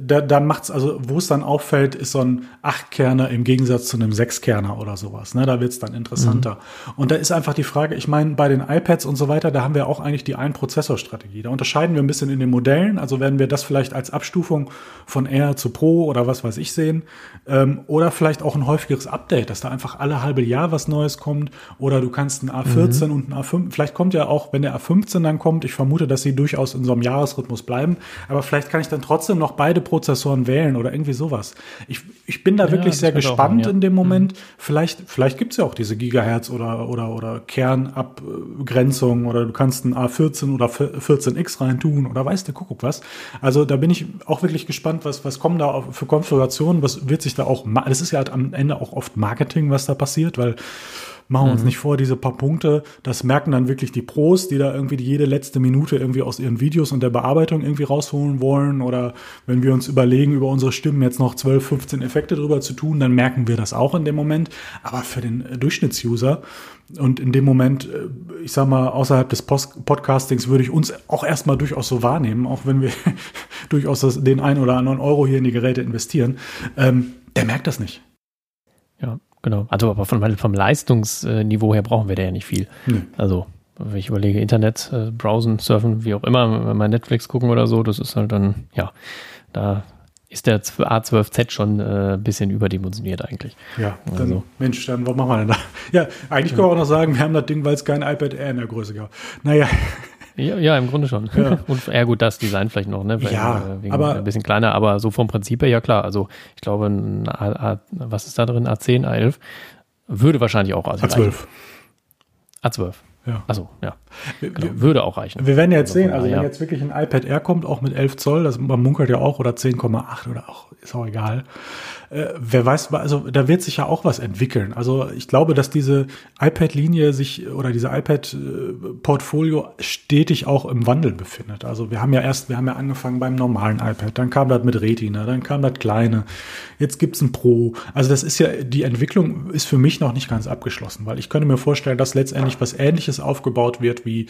Speaker 1: da, dann macht's, also wo es dann auffällt, ist so ein Achtkerner im Gegensatz zu einem Sechskerner oder sowas. Ne? Da wird's dann interessanter. Mhm. Und da ist einfach die Frage, ich meine, bei den iPads und so weiter, da haben wir auch eigentlich die Ein-Prozessor-Strategie. Da unterscheiden wir ein bisschen in den Modellen. Also werden wir das vielleicht als Abstufung von R zu Pro oder was weiß ich sehen. Ähm, oder vielleicht auch ein häufigeres Update, dass da einfach alle halbe Jahr was Neues kommt. Oder du kannst ein A14 mhm und ein A5. Vielleicht kommt ja auch, wenn der A15 dann kommt, ich vermute, dass sie durchaus in so einem Jahresrhythmus bleiben, aber vielleicht kann ich dann trotzdem noch beide Prozessoren wählen oder irgendwie sowas. Ich, ich bin da ja, wirklich sehr gespannt sein, ja. in dem Moment. Mhm. Vielleicht, vielleicht gibt's ja auch diese Gigahertz oder, oder, oder Kernabgrenzung oder du kannst ein A14 oder 14X reintun oder weißt du, guck, was. Also da bin ich auch wirklich gespannt, was, was kommen da für Konfigurationen, was wird sich da auch, das ist ja halt am Ende auch oft Marketing, was da passiert, weil Machen wir uns mhm. nicht vor, diese paar Punkte, das merken dann wirklich die Pros, die da irgendwie jede letzte Minute irgendwie aus ihren Videos und der Bearbeitung irgendwie rausholen wollen. Oder wenn wir uns überlegen, über unsere Stimmen jetzt noch 12, 15 Effekte drüber zu tun, dann merken wir das auch in dem Moment. Aber für den Durchschnittsuser und in dem Moment, äh, ich sag mal, außerhalb des Post Podcastings würde ich uns auch erstmal durchaus so wahrnehmen, auch wenn wir durchaus den einen oder anderen Euro hier in die Geräte investieren. Ähm, der merkt das nicht.
Speaker 2: Ja, Genau. Also aber von, vom Leistungsniveau her brauchen wir da ja nicht viel. Hm. Also, wenn ich überlege, Internet, äh, Browsen, Surfen, wie auch immer, wenn wir Netflix gucken oder so, das ist halt dann, ja, da ist der A12Z schon äh, ein bisschen überdimensioniert eigentlich.
Speaker 1: Ja, dann, also. Mensch, dann was machen wir denn da? Ja, eigentlich können wir auch noch sagen, wir haben das Ding, weil es kein iPad Air in der Größe gab. Naja.
Speaker 2: Ja, ja, im Grunde schon. Ja. Und ja gut, das Design vielleicht noch, ne?
Speaker 1: Weil, ja,
Speaker 2: äh, aber ein bisschen kleiner, aber so vom Prinzip her ja klar. Also ich glaube, ein A, A, was ist da drin? A10, A11 würde wahrscheinlich auch
Speaker 1: A12.
Speaker 2: A12. Ja. Also, ja. Genau. Würde auch reichen.
Speaker 1: Wir werden ja jetzt also, sehen, also wenn ja. jetzt wirklich ein iPad Air kommt, auch mit 11 Zoll, das man munkelt ja auch, oder 10,8 oder auch, ist auch egal. Äh, wer weiß, also da wird sich ja auch was entwickeln. Also ich glaube, dass diese iPad-Linie sich oder diese iPad-Portfolio stetig auch im Wandel befindet. Also wir haben ja erst, wir haben ja angefangen beim normalen iPad, dann kam das mit Retina, dann kam das kleine, jetzt gibt's ein Pro. Also das ist ja, die Entwicklung ist für mich noch nicht ganz abgeschlossen, weil ich könnte mir vorstellen, dass letztendlich was ähnliches aufgebaut wird, wie,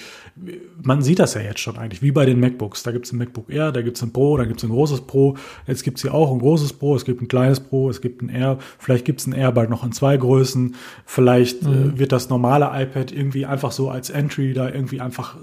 Speaker 1: man sieht das ja jetzt schon eigentlich, wie bei den MacBooks. Da gibt's ein MacBook Air, da gibt's ein Pro, da gibt's ein großes Pro, jetzt gibt's hier auch ein großes Pro, es gibt ein kleines Pro es gibt ein R, vielleicht gibt es ein R bald noch in zwei Größen, vielleicht äh, mhm. äh, wird das normale iPad irgendwie einfach so als Entry da irgendwie einfach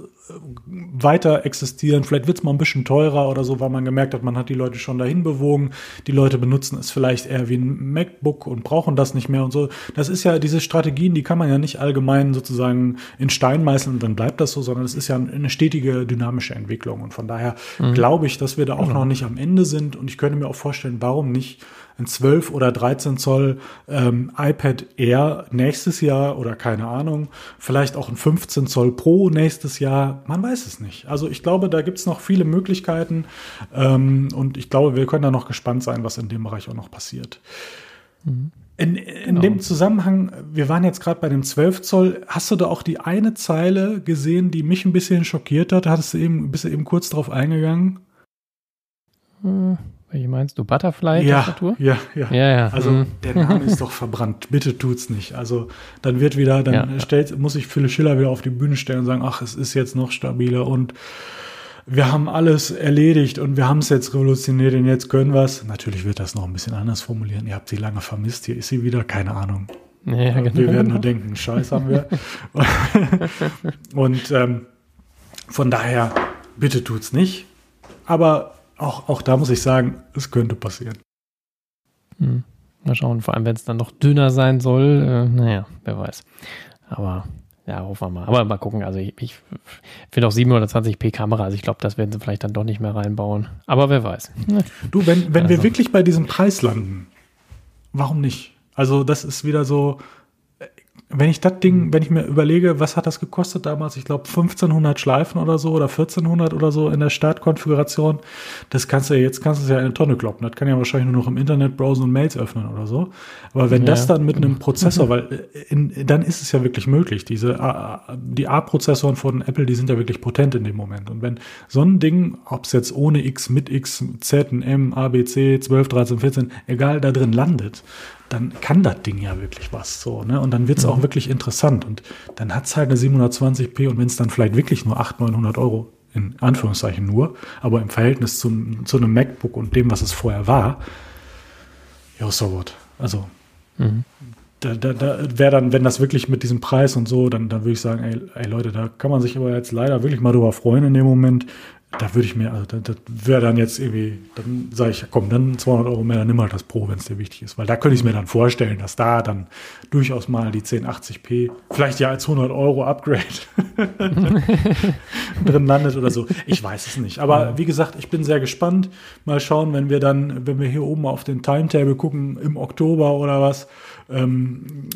Speaker 1: weiter existieren. Vielleicht wird es mal ein bisschen teurer oder so, weil man gemerkt hat, man hat die Leute schon dahin bewogen. Die Leute benutzen es vielleicht eher wie ein MacBook und brauchen das nicht mehr und so. Das ist ja diese Strategien, die kann man ja nicht allgemein sozusagen in Stein meißeln und dann bleibt das so, sondern es ist ja eine stetige dynamische Entwicklung. Und von daher mhm. glaube ich, dass wir da auch genau. noch nicht am Ende sind. Und ich könnte mir auch vorstellen, warum nicht ein 12 oder 13 Zoll ähm, iPad Air nächstes Jahr oder keine Ahnung, vielleicht auch ein 15 Zoll Pro nächstes Jahr, man weiß es nicht. Also ich glaube, da gibt es noch viele Möglichkeiten ähm, und ich glaube, wir können da noch gespannt sein, was in dem Bereich auch noch passiert. Mhm. In, in genau. dem Zusammenhang, wir waren jetzt gerade bei dem 12 Zoll, hast du da auch die eine Zeile gesehen, die mich ein bisschen schockiert hat? Hattest du eben, bist du eben kurz drauf eingegangen?
Speaker 2: Welche meinst du? Butterfly-Tastatur?
Speaker 1: Ja, ja, ja, ja. Also hm. der Name ist doch verbrannt. Bitte tut's nicht. Also dann wird wieder, dann ja, stellt, muss ich Philipp Schiller wieder auf die Bühne stellen und sagen, ach, es ist jetzt noch stabiler und wir haben alles erledigt und wir haben es jetzt revolutioniert und jetzt können wir es. Natürlich wird das noch ein bisschen anders formulieren. Ihr habt sie lange vermisst. Hier ist sie wieder. Keine Ahnung. Ja, genau. Wir werden nur denken, Scheiß haben wir. und ähm, von daher, bitte tut's nicht. Aber auch, auch da muss ich sagen, es könnte passieren.
Speaker 2: Hm. Mal schauen, vor allem wenn es dann noch dünner sein soll, äh, naja, wer weiß. Aber ja, hoffen wir mal. Aber mal gucken. Also ich, ich finde auch 720p Kamera, also ich glaube, das werden sie vielleicht dann doch nicht mehr reinbauen. Aber wer weiß.
Speaker 1: Du, wenn, wenn also. wir wirklich bei diesem Preis landen, warum nicht? Also das ist wieder so, wenn ich das Ding, mhm. wenn ich mir überlege, was hat das gekostet damals? Ich glaube 1500 Schleifen oder so oder 1400 oder so in der Startkonfiguration. Das kannst du ja jetzt kannst du es ja in eine Tonne kloppen. Das kann ja wahrscheinlich nur noch im Internet browsen und Mails öffnen oder so. Aber wenn ja, das dann mit einem Prozessor, weil äh, in, dann ist es ja wirklich möglich. Diese A, die A-Prozessoren von Apple, die sind ja wirklich potent in dem Moment. Und wenn so ein Ding, ob es jetzt ohne X, mit X, Z, M, A, B, C, 12, 13, 14, egal da drin landet, dann kann das Ding ja wirklich was so, ne? Und dann wird's mhm. auch wirklich interessant. Und dann hat's halt eine 720p und wenn es dann vielleicht wirklich nur 800, 900 Euro in Anführungszeichen nur, aber im Verhältnis zu, zu einem MacBook und dem, was es vorher war, ja, so what. Also, mhm. da, da, da wäre dann, wenn das wirklich mit diesem Preis und so, dann, dann würde ich sagen, ey, ey, Leute, da kann man sich aber jetzt leider wirklich mal drüber freuen in dem Moment da würde ich mir, also das, das wäre dann jetzt irgendwie, dann sage ich, komm, dann 200 Euro mehr, dann nimm halt das Pro, wenn es dir wichtig ist. Weil da könnte ich mir dann vorstellen, dass da dann durchaus mal die 1080p, vielleicht ja als 100 Euro Upgrade drin landet oder so. Ich weiß es nicht. Aber wie gesagt, ich bin sehr gespannt. Mal schauen, wenn wir dann, wenn wir hier oben auf den Timetable gucken, im Oktober oder was, ähm,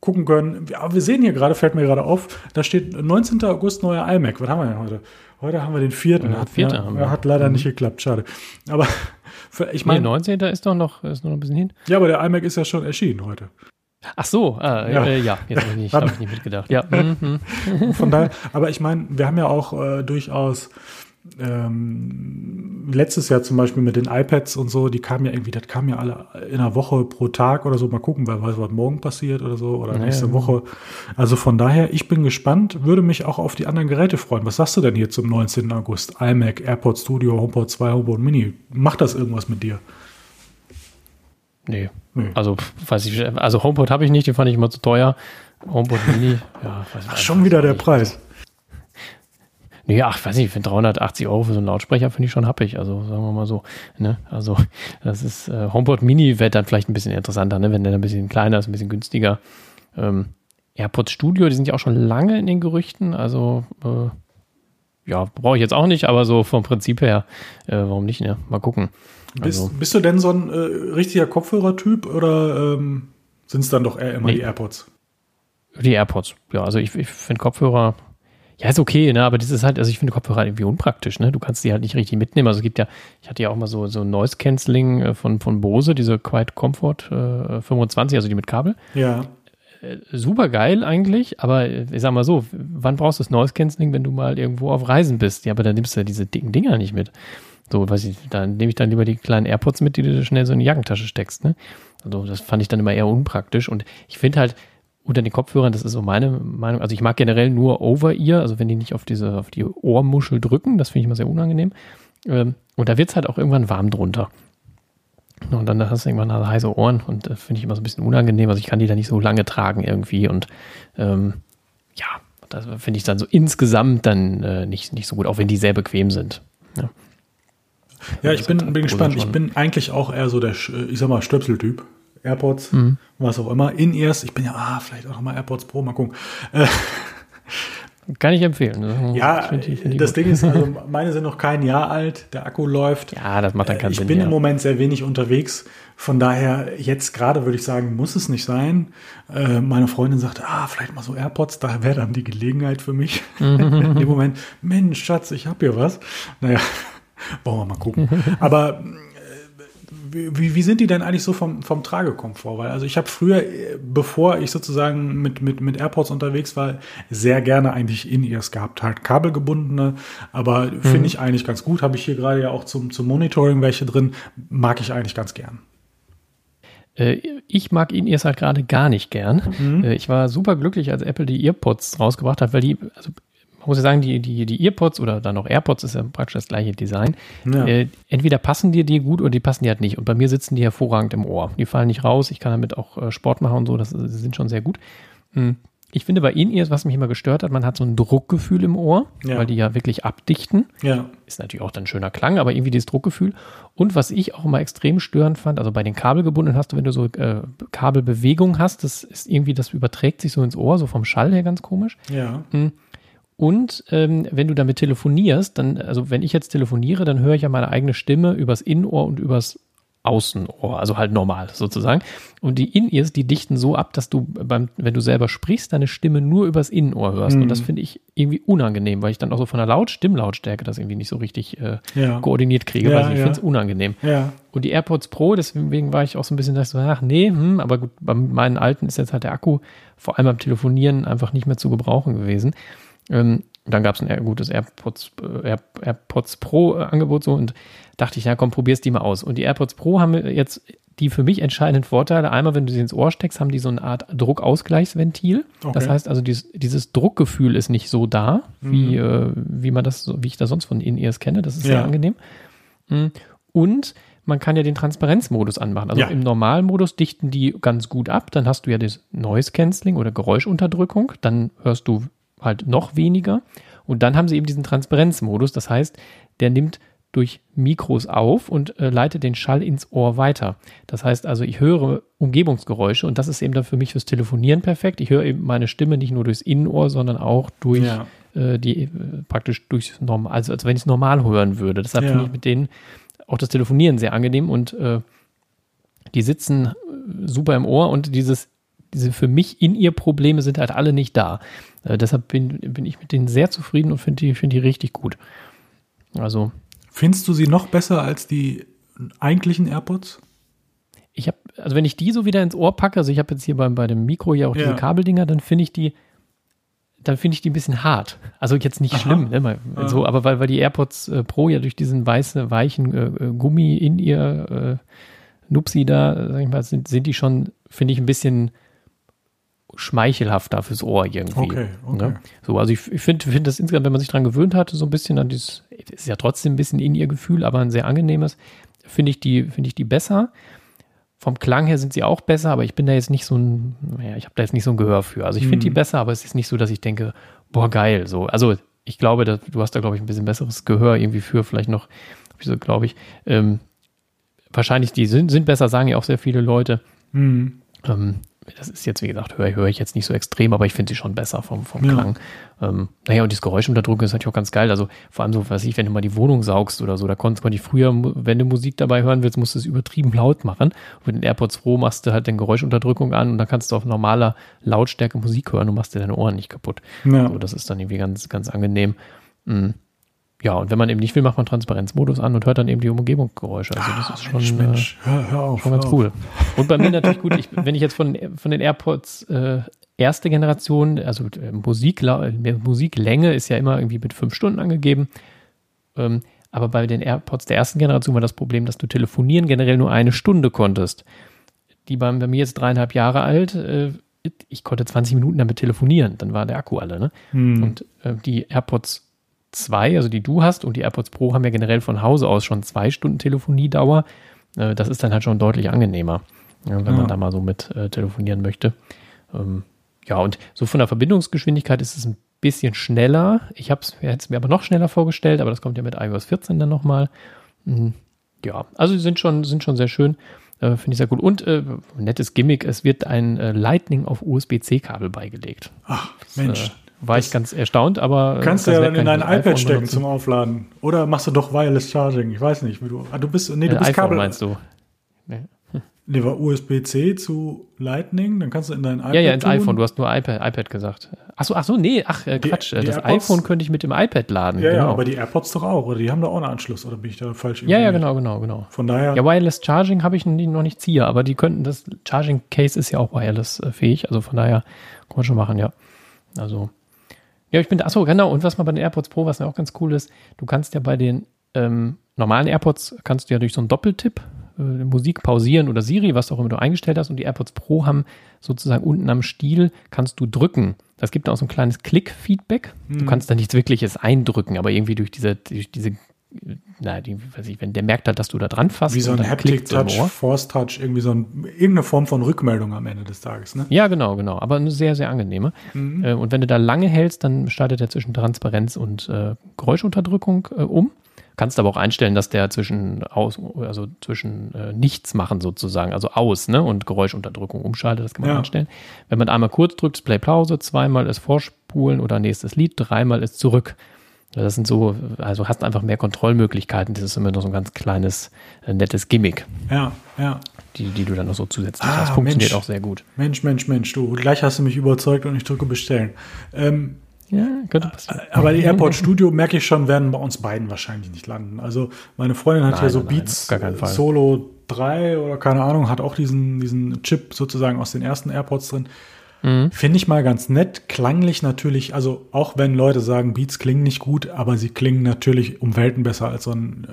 Speaker 1: gucken können. Aber wir sehen hier gerade, fällt mir gerade auf, da steht 19. August neuer iMac. Was haben wir denn heute? Heute haben wir den vierten. Ja,
Speaker 2: hat, vierte
Speaker 1: ja, haben wir. hat leider mhm. nicht geklappt, schade. Aber ich meine.
Speaker 2: Nee, 19. ist doch noch, ist noch ein bisschen hin.
Speaker 1: Ja, aber der iMac ist ja schon erschienen heute.
Speaker 2: Ach so, ah, ja. Äh, ja, jetzt habe ich, nicht, hab ich nicht mitgedacht. Ja.
Speaker 1: Mhm. Von daher, aber ich meine, wir haben ja auch äh, durchaus ähm, letztes Jahr zum Beispiel mit den iPads und so, die kamen ja irgendwie, das kam ja alle in einer Woche pro Tag oder so. Mal gucken, wer weiß, was morgen passiert oder so oder nächste ja. Woche. Also von daher, ich bin gespannt, würde mich auch auf die anderen Geräte freuen. Was sagst du denn hier zum 19. August? iMac, AirPod Studio, HomePod 2, HomePod Mini. Macht das irgendwas mit dir?
Speaker 2: Nee. nee. Also, weiß ich, also HomePod habe ich nicht, den fand ich immer zu teuer. HomePod Mini, ja.
Speaker 1: Ach, schon wieder der Preis.
Speaker 2: Nee, ach, ich weiß nicht, für 380 Euro für so einen Lautsprecher finde ich schon happig. Also sagen wir mal so. Ne? Also das ist äh, HomePod Mini wird dann vielleicht ein bisschen interessanter, ne? wenn der ein bisschen kleiner ist, ein bisschen günstiger. Ähm, AirPods Studio, die sind ja auch schon lange in den Gerüchten. Also äh, ja, brauche ich jetzt auch nicht, aber so vom Prinzip her, äh, warum nicht? Ne? Mal gucken.
Speaker 1: Also, bist, bist, du denn so ein äh, richtiger Kopfhörertyp oder ähm, sind es dann doch eher immer nee. die AirPods?
Speaker 2: Die AirPods, ja, also ich, ich finde Kopfhörer, ja, ist okay, ne, aber das ist halt, also ich finde Kopfhörer irgendwie unpraktisch, ne, du kannst die halt nicht richtig mitnehmen, also es gibt ja, ich hatte ja auch mal so, so Noise Cancelling äh, von, von Bose, diese Quiet Comfort äh, 25, also die mit Kabel.
Speaker 1: Ja.
Speaker 2: Äh, super geil eigentlich, aber ich sag mal so, wann brauchst du das Noise Cancelling, wenn du mal irgendwo auf Reisen bist? Ja, aber dann nimmst du ja diese dicken Dinger nicht mit. So, weiß ich, dann nehme ich dann lieber die kleinen AirPods mit, die du schnell so in die Jackentasche steckst, ne? Also das fand ich dann immer eher unpraktisch und ich finde halt, unter den Kopfhörern, das ist so meine Meinung. Also ich mag generell nur Over-Ear, also wenn die nicht auf diese, auf die Ohrmuschel drücken, das finde ich immer sehr unangenehm. Ähm, und da wird es halt auch irgendwann warm drunter. Und dann hast du irgendwann halt heiße Ohren und das finde ich immer so ein bisschen unangenehm. Also ich kann die da nicht so lange tragen irgendwie und ähm, ja, das finde ich dann so insgesamt dann äh, nicht, nicht so gut, auch wenn die sehr bequem sind. Ja,
Speaker 1: ja ich bin, bin gespannt. Ich bin eigentlich auch eher so der, ich sag mal, Stöpseltyp. AirPods, mhm. was auch immer. In-Ears, ich bin ja, ah, vielleicht auch nochmal AirPods Pro, mal gucken. Äh,
Speaker 2: Kann ich empfehlen.
Speaker 1: Ja, das, ich, ich das Ding ist, also meine sind noch kein Jahr alt, der Akku läuft.
Speaker 2: Ja, das macht dann keinen
Speaker 1: ich
Speaker 2: Sinn.
Speaker 1: Ich bin
Speaker 2: ja.
Speaker 1: im Moment sehr wenig unterwegs. Von daher, jetzt gerade würde ich sagen, muss es nicht sein. Äh, meine Freundin sagt, ah, vielleicht mal so AirPods, da wäre dann die Gelegenheit für mich. In dem Moment, Mensch, Schatz, ich habe hier was. Naja, wollen wir mal gucken. Aber wie, wie sind die denn eigentlich so vom, vom Tragekomfort? Weil also ich habe früher, bevor ich sozusagen mit, mit, mit AirPods unterwegs war, sehr gerne eigentlich In-Ears gehabt, halt kabelgebundene, aber mhm. finde ich eigentlich ganz gut. Habe ich hier gerade ja auch zum, zum Monitoring welche drin, mag ich eigentlich ganz gern.
Speaker 2: Äh, ich mag In-Ears halt gerade gar nicht gern. Mhm. Äh, ich war super glücklich, als Apple die EarPods rausgebracht hat, weil die, also man muss ja sagen, die, die, die Earpods oder dann auch AirPods ist ja praktisch das gleiche Design. Ja. Äh, entweder passen dir die gut oder die passen dir halt nicht. Und bei mir sitzen die hervorragend im Ohr. Die fallen nicht raus. Ich kann damit auch äh, Sport machen und so. Das, das sind schon sehr gut. Hm. Ich finde bei In-Ears, was mich immer gestört hat, man hat so ein Druckgefühl im Ohr, ja. weil die ja wirklich abdichten.
Speaker 1: Ja.
Speaker 2: Ist natürlich auch dann schöner Klang, aber irgendwie dieses Druckgefühl. Und was ich auch immer extrem störend fand, also bei den Kabelgebundenen hast du, wenn du so äh, Kabelbewegung hast, das ist irgendwie, das überträgt sich so ins Ohr, so vom Schall her ganz komisch.
Speaker 1: Ja. Hm.
Speaker 2: Und ähm, wenn du damit telefonierst, dann, also wenn ich jetzt telefoniere, dann höre ich ja meine eigene Stimme übers Innenohr und übers Außenohr, also halt normal sozusagen. Und die In-Ears, die dichten so ab, dass du beim, wenn du selber sprichst, deine Stimme nur übers Innenohr hörst. Mhm. Und das finde ich irgendwie unangenehm, weil ich dann auch so von der Laut Stimmlautstärke das irgendwie nicht so richtig äh, ja. koordiniert kriege, ja, ich ja. finde es unangenehm.
Speaker 1: Ja.
Speaker 2: Und die AirPods Pro, deswegen war ich auch so ein bisschen, so, ach nee, hm, aber gut, bei meinen alten ist jetzt halt der Akku vor allem beim Telefonieren einfach nicht mehr zu gebrauchen gewesen. Ähm, dann gab es ein gutes AirPods, äh, AirPods Pro äh, Angebot so und dachte ich, ja komm, probier's die mal aus. Und die AirPods Pro haben jetzt die für mich entscheidenden Vorteile. Einmal, wenn du sie ins Ohr steckst, haben die so eine Art Druckausgleichsventil. Okay. Das heißt also, dieses, dieses, Druckgefühl ist nicht so da, wie, mhm. äh, wie man das, wie ich das sonst von In-Ears kenne. Das ist ja. sehr angenehm. Mhm. Und man kann ja den Transparenzmodus anmachen. Also ja. im Normalmodus dichten die ganz gut ab. Dann hast du ja das Noise Cancelling oder Geräuschunterdrückung. Dann hörst du halt noch weniger. Und dann haben sie eben diesen Transparenzmodus. Das heißt, der nimmt durch Mikros auf und äh, leitet den Schall ins Ohr weiter. Das heißt also, ich höre Umgebungsgeräusche und das ist eben dann für mich fürs Telefonieren perfekt. Ich höre eben meine Stimme nicht nur durchs Innenohr, sondern auch durch ja. äh, die äh, praktisch durchs normal, also als wenn ich es normal hören würde. Deshalb ja. finde ich mit denen auch das Telefonieren sehr angenehm und äh, die sitzen äh, super im Ohr und dieses diese für mich in ihr Probleme sind halt alle nicht da. Äh, deshalb bin, bin ich mit denen sehr zufrieden und finde die, find die richtig gut. Also.
Speaker 1: Findest du sie noch besser als die eigentlichen AirPods?
Speaker 2: Ich habe, also wenn ich die so wieder ins Ohr packe, also ich habe jetzt hier bei, bei dem Mikro ja auch ja. diese Kabeldinger, dann finde ich die, dann finde ich die ein bisschen hart. Also jetzt nicht Aha. schlimm, ne, so, aber weil, weil die AirPods äh, Pro ja durch diesen weißen, weichen äh, äh Gummi in ihr äh, Nupsi da, sag ich mal, sind, sind die schon, finde ich, ein bisschen schmeichelhafter fürs Ohr irgendwie.
Speaker 1: Okay, okay. Ne?
Speaker 2: So, also ich, finde find das insgesamt, wenn man sich dran gewöhnt hat, so ein bisschen an dieses, ist ja trotzdem ein bisschen in ihr Gefühl, aber ein sehr angenehmes, finde ich die, finde ich die besser. Vom Klang her sind sie auch besser, aber ich bin da jetzt nicht so ein, naja, ich habe da jetzt nicht so ein Gehör für. Also ich finde mhm. die besser, aber es ist nicht so, dass ich denke, boah, geil, so. Also ich glaube, dass, du hast da, glaube ich, ein bisschen besseres Gehör irgendwie für, vielleicht noch, so glaube ich. Ähm, wahrscheinlich, die sind, sind besser, sagen ja auch sehr viele Leute. Mhm. Ähm, das ist jetzt, wie gesagt, höre hör ich jetzt nicht so extrem, aber ich finde sie schon besser vom, vom ja. Klang. Ähm, naja, und dieses Geräuschunterdrücken ist natürlich auch ganz geil. Also vor allem so, was ich, wenn du mal die Wohnung saugst oder so, da konntest konnte ich früher, wenn du Musik dabei hören willst, musst du es übertrieben laut machen. Und mit den AirPods Pro machst du halt den Geräuschunterdrückung an und dann kannst du auf normaler Lautstärke Musik hören und machst dir deine Ohren nicht kaputt. Ja. Also das ist dann irgendwie ganz, ganz angenehm. Mhm. Ja, und wenn man eben nicht will, macht man Transparenzmodus an und hört dann eben die Umgebungsgeräusche. Also das ist Mensch, schon, Mensch. Äh, hör, hör auf, schon ganz cool. Auf. Und bei mir natürlich gut, ich, wenn ich jetzt von, von den AirPods äh, erste Generation, also äh, Musik, Musiklänge ist ja immer irgendwie mit fünf Stunden angegeben. Ähm, aber bei den AirPods der ersten Generation war das Problem, dass du telefonieren generell nur eine Stunde konntest. Die waren bei mir jetzt dreieinhalb Jahre alt. Äh, ich konnte 20 Minuten damit telefonieren, dann war der Akku alle. Ne? Hm. Und äh, die AirPods 2, also die du hast, und die AirPods Pro haben ja generell von Hause aus schon zwei Stunden Telefoniedauer. Äh, das ist dann halt schon deutlich angenehmer, wenn ja. man da mal so mit äh, telefonieren möchte. Ähm, ja, und so von der Verbindungsgeschwindigkeit ist es ein bisschen schneller. Ich habe es mir aber noch schneller vorgestellt, aber das kommt ja mit iOS 14 dann nochmal. Mhm. Ja, also sind schon, sind schon sehr schön. Äh, Finde ich sehr gut. Und äh, nettes Gimmick, es wird ein äh, Lightning auf USB-C-Kabel beigelegt.
Speaker 1: Ach, Mensch.
Speaker 2: Das, äh, war ich ganz erstaunt, aber.
Speaker 1: Äh, Kannst du ja dann in dein iPad stecken benutzen. zum Aufladen. Oder machst du doch Wireless Charging? Ich weiß nicht. Wie du, ah, du bist, nee, du äh, bist
Speaker 2: iPhone Kabel. meinst du?
Speaker 1: Nee. Nee, war USB-C zu Lightning, dann kannst du in dein
Speaker 2: iPad. Ja, ja, ins tun. iPhone, du hast nur iPad, iPad gesagt. Achso, ach so, nee, ach äh, Quatsch. Die, die das AirPods, iPhone könnte ich mit dem iPad laden.
Speaker 1: Ja, genau. ja, aber die AirPods doch auch, oder die haben da auch einen Anschluss, oder bin ich da falsch?
Speaker 2: Ja, ja, genau, genau, genau.
Speaker 1: Von daher.
Speaker 2: Ja, Wireless Charging habe ich noch nicht ziehe, aber die könnten, das Charging Case ist ja auch wireless äh, fähig, also von daher kann man schon machen, ja. Also, ja, ich bin, achso, genau, und was man bei den AirPods Pro, was ja auch ganz cool ist, du kannst ja bei den ähm, normalen AirPods, kannst du ja durch so einen Doppeltipp äh, Musik pausieren oder Siri, was auch immer du eingestellt hast, und die AirPods Pro haben sozusagen unten am Stiel, kannst du drücken. Das gibt auch so ein kleines Klick-Feedback. Mhm. Du kannst da nichts Wirkliches eindrücken, aber irgendwie durch diese, durch diese na, die, weiß ich, wenn der merkt hat, dass du da dran fasst.
Speaker 1: Wie so ein Haptic-Touch, Force-Touch, irgendwie so ein, irgendeine Form von Rückmeldung am Ende des Tages, ne?
Speaker 2: Ja, genau, genau. Aber eine sehr, sehr angenehme. Mhm. Äh, und wenn du da lange hältst, dann startet er zwischen Transparenz und äh, Geräuschunterdrückung äh, um. Kannst aber auch einstellen, dass der zwischen aus, also zwischen äh, nichts machen sozusagen, also aus, ne, und Geräuschunterdrückung umschaltet, das kann man ja. einstellen. Wenn man einmal kurz drückt, ist Play Pause, zweimal ist Vorspulen oder nächstes Lied, dreimal ist zurück. Das sind so, also hast einfach mehr Kontrollmöglichkeiten. Das ist immer noch so ein ganz kleines, äh, nettes Gimmick.
Speaker 1: Ja, ja.
Speaker 2: Die, die du dann noch so zusätzlich ah, hast. Funktioniert Mensch. auch sehr gut.
Speaker 1: Mensch, Mensch, Mensch, du, gleich hast du mich überzeugt und ich drücke bestellen. Ähm,
Speaker 2: ja, könnte passieren.
Speaker 1: Aber die AirPod Studio, merke ich schon, werden bei uns beiden wahrscheinlich nicht landen. Also meine Freundin hat nein, ja so nein, Beats Solo 3 oder keine Ahnung, hat auch diesen, diesen Chip sozusagen aus den ersten AirPods drin. Mhm. Finde ich mal ganz nett. Klanglich natürlich, also auch wenn Leute sagen, Beats klingen nicht gut, aber sie klingen natürlich um Welten besser als so ein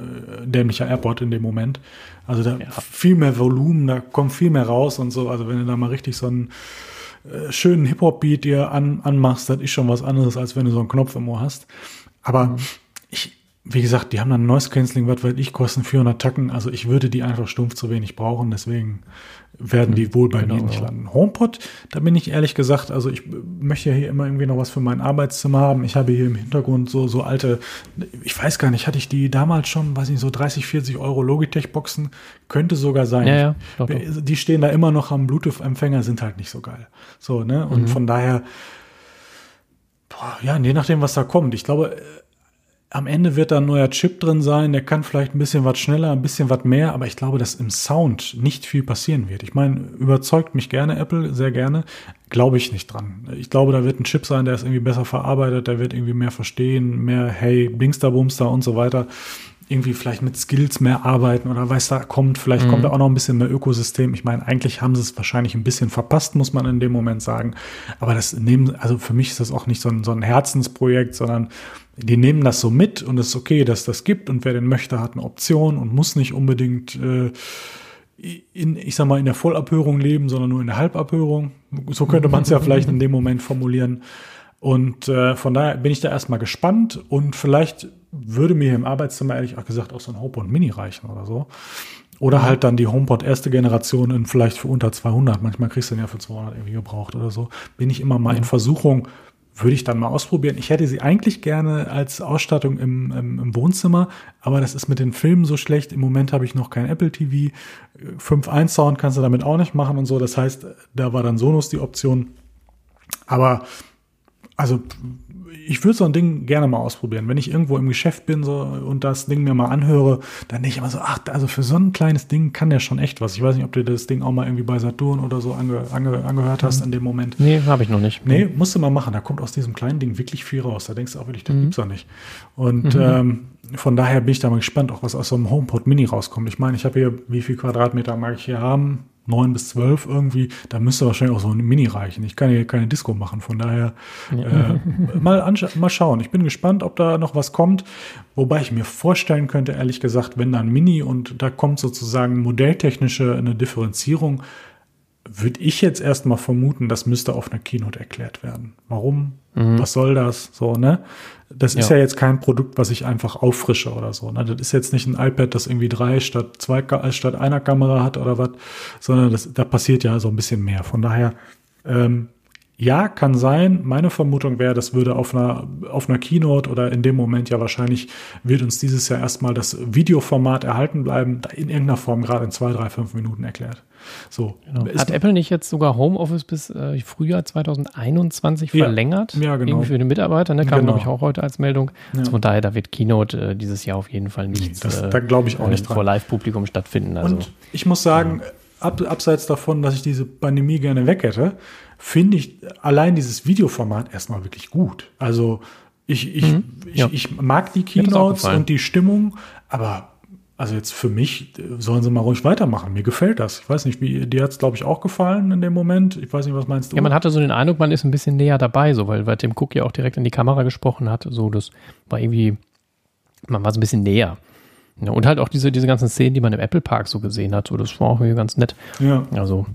Speaker 1: äh, dämlicher AirPod in dem Moment. Also da ja. viel mehr Volumen, da kommt viel mehr raus und so. Also wenn du da mal richtig so einen äh, schönen Hip-Hop-Beat dir an, anmachst, das ist schon was anderes, als wenn du so einen Knopf im Ohr hast. Aber mhm. Wie gesagt, die haben dann Noise Cancelling, was weiß ich, kosten 400 Tacken. Also ich würde die einfach stumpf zu wenig brauchen. Deswegen werden die wohl bei genau, mir nicht landen. HomePod, da bin ich ehrlich gesagt, also ich möchte ja hier immer irgendwie noch was für mein Arbeitszimmer haben. Ich habe hier im Hintergrund so, so alte, ich weiß gar nicht, hatte ich die damals schon, weiß nicht, so 30, 40 Euro Logitech-Boxen? Könnte sogar sein.
Speaker 2: Ja, ja,
Speaker 1: doch, doch. Die stehen da immer noch am Bluetooth-Empfänger, sind halt nicht so geil. So, ne? Und mhm. von daher, boah, ja, je nachdem, was da kommt. Ich glaube, am Ende wird da ein neuer Chip drin sein, der kann vielleicht ein bisschen was schneller, ein bisschen was mehr, aber ich glaube, dass im Sound nicht viel passieren wird. Ich meine, überzeugt mich gerne Apple, sehr gerne, glaube ich nicht dran. Ich glaube, da wird ein Chip sein, der ist irgendwie besser verarbeitet, der wird irgendwie mehr verstehen, mehr Hey, Bingster, Bumster und so weiter. Irgendwie vielleicht mit Skills mehr arbeiten oder weiß da kommt, vielleicht mhm. kommt da auch noch ein bisschen mehr Ökosystem. Ich meine, eigentlich haben sie es wahrscheinlich ein bisschen verpasst, muss man in dem Moment sagen. Aber das nehmen, also für mich ist das auch nicht so ein, so ein Herzensprojekt, sondern die nehmen das so mit und es ist okay, dass das gibt und wer den möchte, hat eine Option und muss nicht unbedingt äh, in, ich sag mal, in der Vollabhörung leben, sondern nur in der Halbabhörung. So könnte man es ja vielleicht in dem Moment formulieren. Und äh, von daher bin ich da erstmal gespannt und vielleicht würde mir im Arbeitszimmer ehrlich gesagt auch so ein HomePod Mini reichen oder so. Oder halt dann die HomePod erste Generation in vielleicht für unter 200. Manchmal kriegst du den ja für 200 irgendwie gebraucht oder so. Bin ich immer mal in Versuchung, würde ich dann mal ausprobieren. Ich hätte sie eigentlich gerne als Ausstattung im, im, im, Wohnzimmer, aber das ist mit den Filmen so schlecht. Im Moment habe ich noch kein Apple TV. 5.1 Sound kannst du damit auch nicht machen und so. Das heißt, da war dann Sonos die Option. Aber also ich würde so ein Ding gerne mal ausprobieren. Wenn ich irgendwo im Geschäft bin so, und das Ding mir mal anhöre, dann denke ich immer so, ach, also für so ein kleines Ding kann der schon echt was. Ich weiß nicht, ob du das Ding auch mal irgendwie bei Saturn oder so ange, ange, angehört hast mhm. in dem Moment.
Speaker 2: Nee, habe ich noch nicht.
Speaker 1: Nee, musst du mal machen. Da kommt aus diesem kleinen Ding wirklich viel raus. Da denkst du auch wirklich, das mhm. gibt's doch nicht. Und mhm. ähm, von daher bin ich da mal gespannt, auch was aus so einem HomePod Mini rauskommt. Ich meine, ich habe hier, wie viel Quadratmeter mag ich hier haben? neun bis zwölf irgendwie, da müsste wahrscheinlich auch so ein Mini reichen. Ich kann hier keine Disco machen, von daher äh, mal, mal schauen. Ich bin gespannt, ob da noch was kommt. Wobei ich mir vorstellen könnte, ehrlich gesagt, wenn da ein Mini und da kommt sozusagen modelltechnische eine Differenzierung, würde ich jetzt erstmal vermuten, das müsste auf einer Keynote erklärt werden. Warum? Mhm. Was soll das? So, ne? Das ist ja. ja jetzt kein Produkt, was ich einfach auffrische oder so. Ne? Das ist jetzt nicht ein iPad, das irgendwie drei statt zwei äh, statt einer Kamera hat oder was, sondern das, da passiert ja so ein bisschen mehr. Von daher, ähm, ja, kann sein. Meine Vermutung wäre, das würde auf einer, auf einer Keynote oder in dem Moment ja wahrscheinlich wird uns dieses Jahr erstmal das Videoformat erhalten bleiben, in irgendeiner Form gerade in zwei, drei, fünf Minuten erklärt. So.
Speaker 2: Genau. Hat Apple nicht jetzt sogar Homeoffice bis äh, Frühjahr 2021 ja. verlängert?
Speaker 1: Ja, genau. Irgendwie
Speaker 2: für den Mitarbeiter, ne? Kam, genau. glaube ich, auch heute als Meldung. Ja. Also von daher, da wird Keynote äh, dieses Jahr auf jeden Fall nicht
Speaker 1: nee, da glaube ich auch nicht
Speaker 2: äh, vor Live-Publikum stattfinden.
Speaker 1: Also, Und ich muss sagen, ab, abseits davon, dass ich diese Pandemie gerne weg hätte, finde ich allein dieses Videoformat erstmal wirklich gut. Also ich, ich, mhm, ich, ja. ich, mag die Keynotes und die Stimmung, aber also jetzt für mich sollen sie mal ruhig weitermachen. Mir gefällt das. Ich weiß nicht, wie dir hat es, glaube ich, auch gefallen in dem Moment. Ich weiß nicht, was meinst du?
Speaker 2: Ja, man hatte so den Eindruck, man ist ein bisschen näher dabei, so, weil, weil Tim Cook ja auch direkt in die Kamera gesprochen hat. So, das war irgendwie, man war so ein bisschen näher. Ja, und halt auch diese, diese ganzen Szenen, die man im Apple Park so gesehen hat. So, das war auch irgendwie ganz nett.
Speaker 1: Ja.
Speaker 2: Also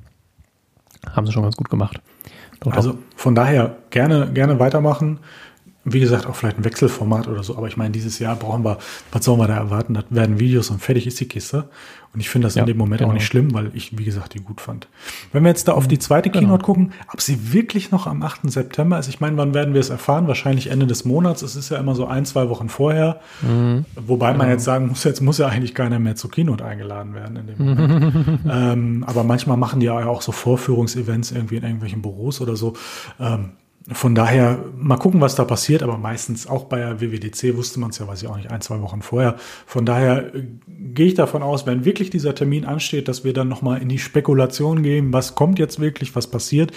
Speaker 2: haben sie schon ganz gut gemacht.
Speaker 1: Doch, also von daher gerne, gerne weitermachen. Wie gesagt, auch vielleicht ein Wechselformat oder so. Aber ich meine, dieses Jahr brauchen wir, was sollen wir da erwarten? Das werden Videos und fertig ist die Kiste. Und ich finde das ja, in dem Moment genau. auch nicht schlimm, weil ich, wie gesagt, die gut fand. Wenn wir jetzt da auf die zweite genau. Keynote gucken, ob sie wirklich noch am 8. September ist, ich meine, wann werden wir es erfahren? Wahrscheinlich Ende des Monats. Es ist ja immer so ein, zwei Wochen vorher. Mhm. Wobei man genau. jetzt sagen muss, jetzt muss ja eigentlich keiner mehr zur Keynote eingeladen werden in dem Moment. ähm, aber manchmal machen die ja auch so Vorführungsevents irgendwie in irgendwelchen Büros oder so. Ähm, von daher mal gucken, was da passiert, aber meistens auch bei der WWDC wusste man es ja, weiß ich auch nicht, ein, zwei Wochen vorher. Von daher äh, gehe ich davon aus, wenn wirklich dieser Termin ansteht, dass wir dann nochmal in die Spekulation gehen, was kommt jetzt wirklich, was passiert.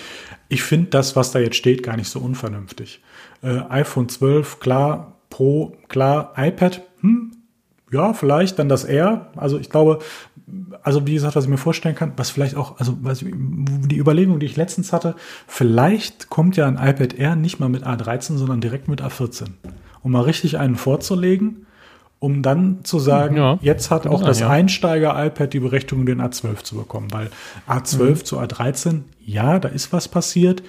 Speaker 1: Ich finde das, was da jetzt steht, gar nicht so unvernünftig. Äh, iPhone 12, klar, Pro, klar, iPad, hm, ja, vielleicht dann das R. Also ich glaube, also wie gesagt, was ich mir vorstellen kann, was vielleicht auch, also was, die Überlegung, die ich letztens hatte, vielleicht kommt ja ein iPad Air nicht mal mit A13, sondern direkt mit A14. Um mal richtig einen vorzulegen, um dann zu sagen, ja, jetzt hat auch das ja. Einsteiger-iPad die Berechtigung, den A12 zu bekommen. Weil A12 mhm. zu A13, ja, da ist was passiert,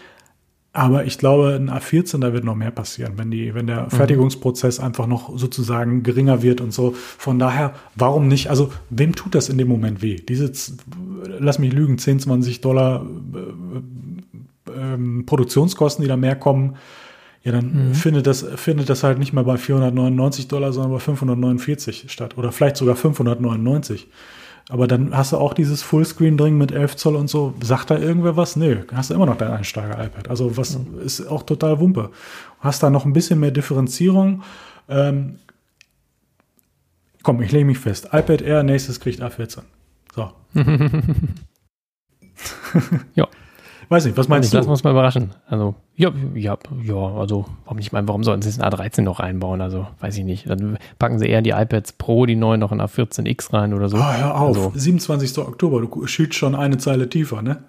Speaker 1: aber ich glaube, in A14, da wird noch mehr passieren, wenn die, wenn der mhm. Fertigungsprozess einfach noch sozusagen geringer wird und so. Von daher, warum nicht? Also, wem tut das in dem Moment weh? Diese, lass mich lügen, 10, 20 Dollar äh, äh, Produktionskosten, die da mehr kommen. Ja, dann mhm. findet das, findet das halt nicht mehr bei 499 Dollar, sondern bei 549 statt. Oder vielleicht sogar 599. Aber dann hast du auch dieses Fullscreen drin mit 11 Zoll und so. Sagt da irgendwer was? Nee, hast du immer noch dein Einsteiger-iPad. Also was mhm. ist auch total Wumpe. Hast da noch ein bisschen mehr Differenzierung. Ähm, komm, ich lege mich fest. iPad Air, nächstes kriegt A14. So.
Speaker 2: ja.
Speaker 1: Weiß nicht, was meinst
Speaker 2: nicht, du? Lass uns mal überraschen. Also, ja, ja, ja, also, warum nicht mal, warum sollten sie es in A13 noch einbauen? Also, weiß ich nicht. Dann packen sie eher die iPads Pro, die neuen, noch in A14X rein oder so.
Speaker 1: Ah, hör auf. Also, 27. Oktober, du schielst schon eine Zeile tiefer, ne?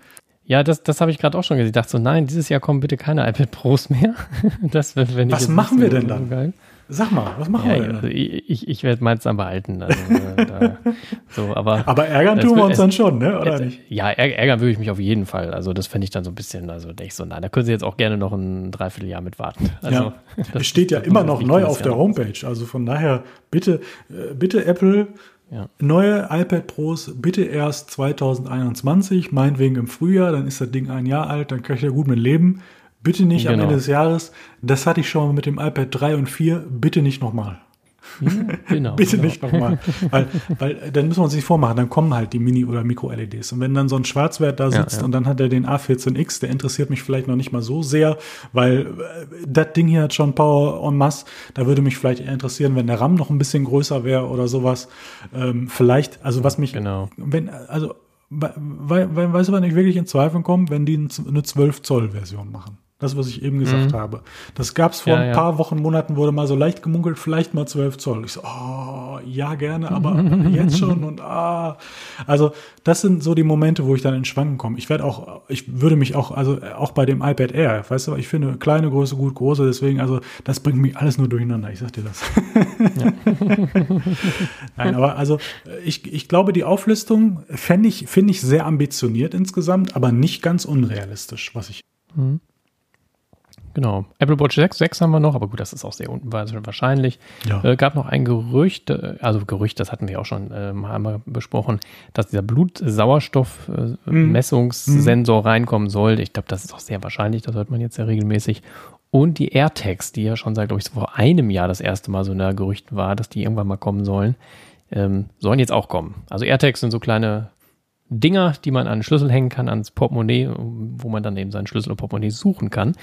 Speaker 2: Ja, das, das habe ich gerade auch schon gesehen. Ich dachte so, nein, dieses Jahr kommen bitte keine iPad Pros mehr.
Speaker 1: das, wenn ich Was machen wir denn dann? Geil. Sag mal, was machen ja, wir denn?
Speaker 2: Also ich ich werde meins dann behalten. Also, da, so, aber,
Speaker 1: aber ärgern tun wir uns dann schon, ne? oder nicht?
Speaker 2: Ja, ärgern würde ich mich auf jeden Fall. Also das fände ich dann so ein bisschen, also denke ich so, nein, da können Sie jetzt auch gerne noch ein Dreivierteljahr mit warten. Also,
Speaker 1: ja. Es steht ja immer noch neu auf der Homepage. Also von daher, bitte, äh, bitte Apple, ja. Neue iPad Pros bitte erst 2021, meinetwegen im Frühjahr, dann ist das Ding ein Jahr alt, dann kann ich ja gut mit leben Bitte nicht am
Speaker 2: Genau.
Speaker 1: Ende des Jahres. Das hatte ich schon mal mit dem iPad 3 und 4. Bitte nicht nochmal.
Speaker 2: Genau.
Speaker 1: Bitte
Speaker 2: genau.
Speaker 1: nicht nochmal. weil, weil dann müssen wir uns nicht vormachen, dann kommen halt die Mini- oder Mikro-LEDs. Und wenn dann so ein Schwarzwert da
Speaker 2: Ja,
Speaker 1: sitzt
Speaker 2: ja.
Speaker 1: und dann hat er den A14X, der interessiert mich vielleicht noch nicht mal so sehr, weil äh, das Ding hier hat schon Power en masse. Da würde mich vielleicht eher interessieren, wenn der RAM noch ein bisschen größer wäre oder sowas. Ähm, vielleicht, also was mich,
Speaker 2: Genau.
Speaker 1: wenn, also, weil, weil, weißt du, wann ich wirklich in Zweifel komme, wenn die eine 12 Zoll Version machen. Das, was ich eben gesagt habe. Das gab es vor
Speaker 2: Mhm. Ja,
Speaker 1: ein
Speaker 2: ja.
Speaker 1: paar Wochen, Monaten, wurde mal so leicht gemunkelt, vielleicht mal 12 Zoll. Ich so, oh, ja, gerne, aber jetzt schon und ah. Also, das sind so die Momente, wo ich dann in Schwanken komme. Ich werde auch, ich würde mich auch, also auch bei dem iPad Air, weißt du, ich finde kleine Größe gut, große, deswegen, also, das bringt mich alles nur durcheinander, ich sag dir das. Nein, aber also, ich, ich glaube, die Auflistung fände ich, finde ich sehr ambitioniert insgesamt, aber nicht ganz unrealistisch, was ich
Speaker 2: Genau. Apple Watch 6, 6 haben wir noch, aber gut, das ist auch sehr unwahrscheinlich.
Speaker 1: Ja.
Speaker 2: Äh, gab noch ein Gerücht, äh, also Gerücht, das hatten wir auch schon ähm, einmal besprochen, dass dieser Blutsauerstoffmessungssensor reinkommen soll. Ich glaube, das ist auch sehr wahrscheinlich, das hört man jetzt sehr regelmäßig. Und die AirTags, die ja schon seit, glaube ich, vor einem Jahr das erste Mal so in der Gerüchten war, dass die irgendwann mal kommen sollen, ähm, sollen jetzt auch kommen. Also AirTags sind so kleine Dinger, die man an den Schlüssel hängen kann, ans Portemonnaie, wo man dann eben seinen Schlüssel und Portemonnaie suchen kann,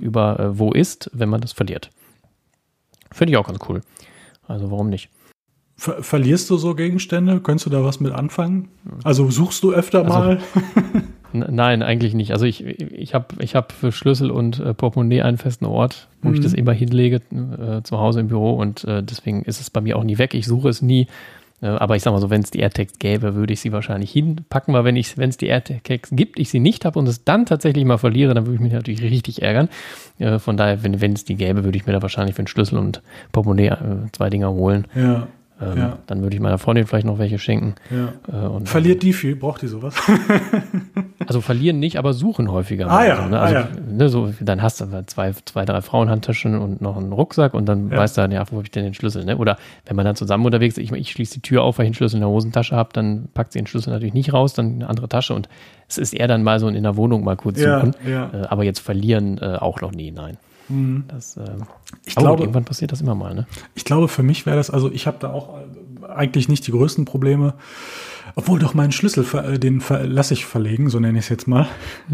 Speaker 2: über äh, wo ist, wenn man das verliert. Finde ich auch ganz cool. Also warum nicht?
Speaker 1: Ver verlierst du so Gegenstände? Könntest du da was mit anfangen? Also suchst du öfter mal?
Speaker 2: N nein, eigentlich nicht. Also ich, ich habe ich hab für Schlüssel und äh, Portemonnaie einen festen Ort, wo ich das immer hinlege, äh, zu Hause im Büro und äh, deswegen ist es bei mir auch nie weg. Ich suche es nie. Äh, aber ich sag mal so, wenn es die AirTags gäbe, würde ich sie wahrscheinlich hinpacken, weil wenn es die AirTags gibt, ich sie nicht habe und es dann tatsächlich mal verliere, dann würde ich mich natürlich richtig ärgern. Äh, von daher, wenn wenn es die gäbe, würde ich mir da wahrscheinlich für den Schlüssel und Portemonnaie äh, zwei Dinger holen.
Speaker 1: ja.
Speaker 2: Ähm,
Speaker 1: Ja.
Speaker 2: Dann würde ich meiner Freundin vielleicht noch welche schenken.
Speaker 1: ja.
Speaker 2: Äh, und
Speaker 1: Verliert die viel? Braucht die sowas?
Speaker 2: Also verlieren nicht, aber suchen häufiger.
Speaker 1: Ah ja,
Speaker 2: so, ne?
Speaker 1: ah
Speaker 2: Also,
Speaker 1: ja.
Speaker 2: ne, so, dann hast du zwei, zwei, drei Frauenhandtaschen und noch einen Rucksack und dann
Speaker 1: Ja.
Speaker 2: weißt du dann, ja, wo habe ich denn den Schlüssel? Ne? Oder wenn man dann zusammen unterwegs ist, ich, ich schließe die Tür auf, weil ich einen Schlüssel in der Hosentasche habe, dann packt sie den Schlüssel natürlich nicht raus, dann eine andere Tasche und es ist eher dann mal so in der Wohnung mal kurz suchen. Äh, aber jetzt verlieren äh, auch noch nie, nein.
Speaker 1: Mhm.
Speaker 2: Das, äh,
Speaker 1: Ich
Speaker 2: gut,
Speaker 1: glaube,
Speaker 2: irgendwann passiert das immer mal, ne?
Speaker 1: Ich glaube, für mich wäre das, also ich habe da auch eigentlich nicht die größten Probleme. Obwohl doch meinen Schlüssel, äh, den lasse ich verlegen, so nenne ich es jetzt mal.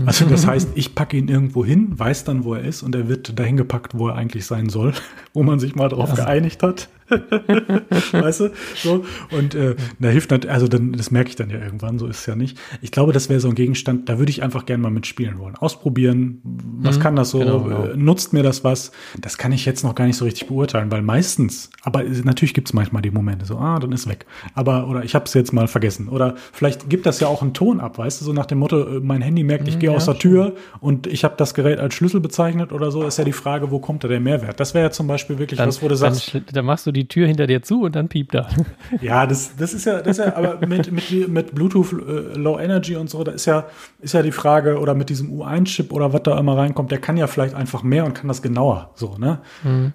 Speaker 1: Also das heißt, ich packe ihn irgendwo hin, weiß dann, wo er ist und er wird dahin gepackt, wo er eigentlich sein soll, wo man sich mal drauf geeinigt hat. weißt du? So. Und äh, da hilft natürlich, also dann, das merke ich dann ja irgendwann, so ist es ja nicht. Ich glaube, das wäre so ein Gegenstand, da würde ich einfach gerne mal mitspielen wollen. Ausprobieren, was kann das so,
Speaker 2: genau, genau.
Speaker 1: Äh, nutzt mir das was? Das kann ich jetzt noch gar nicht so richtig beurteilen, weil meistens, aber natürlich gibt es manchmal die Momente, so, ah, dann ist weg. Aber, oder ich habe es jetzt mal vergessen. Oder vielleicht gibt das ja auch einen Ton ab, weißt du, so nach dem Motto, äh, mein Handy merkt, ich gehe
Speaker 2: ja,
Speaker 1: aus der Tür und ich habe das Gerät als Schlüssel bezeichnet oder so, ist ja die Frage, wo kommt da der Mehrwert? Das wäre ja zum Beispiel wirklich
Speaker 2: Dann,
Speaker 1: was, wo du
Speaker 2: dann,
Speaker 1: sagst,
Speaker 2: dann machst du die Tür hinter dir zu und dann piept er.
Speaker 1: ja, das, das ist ja, das ist ja, aber mit, mit, mit Bluetooth äh, Low Energy und so, da ist ja, ist ja die Frage, oder mit diesem U1-Chip oder was da immer reinkommt, der kann ja vielleicht einfach mehr und kann das genauer. So, ne?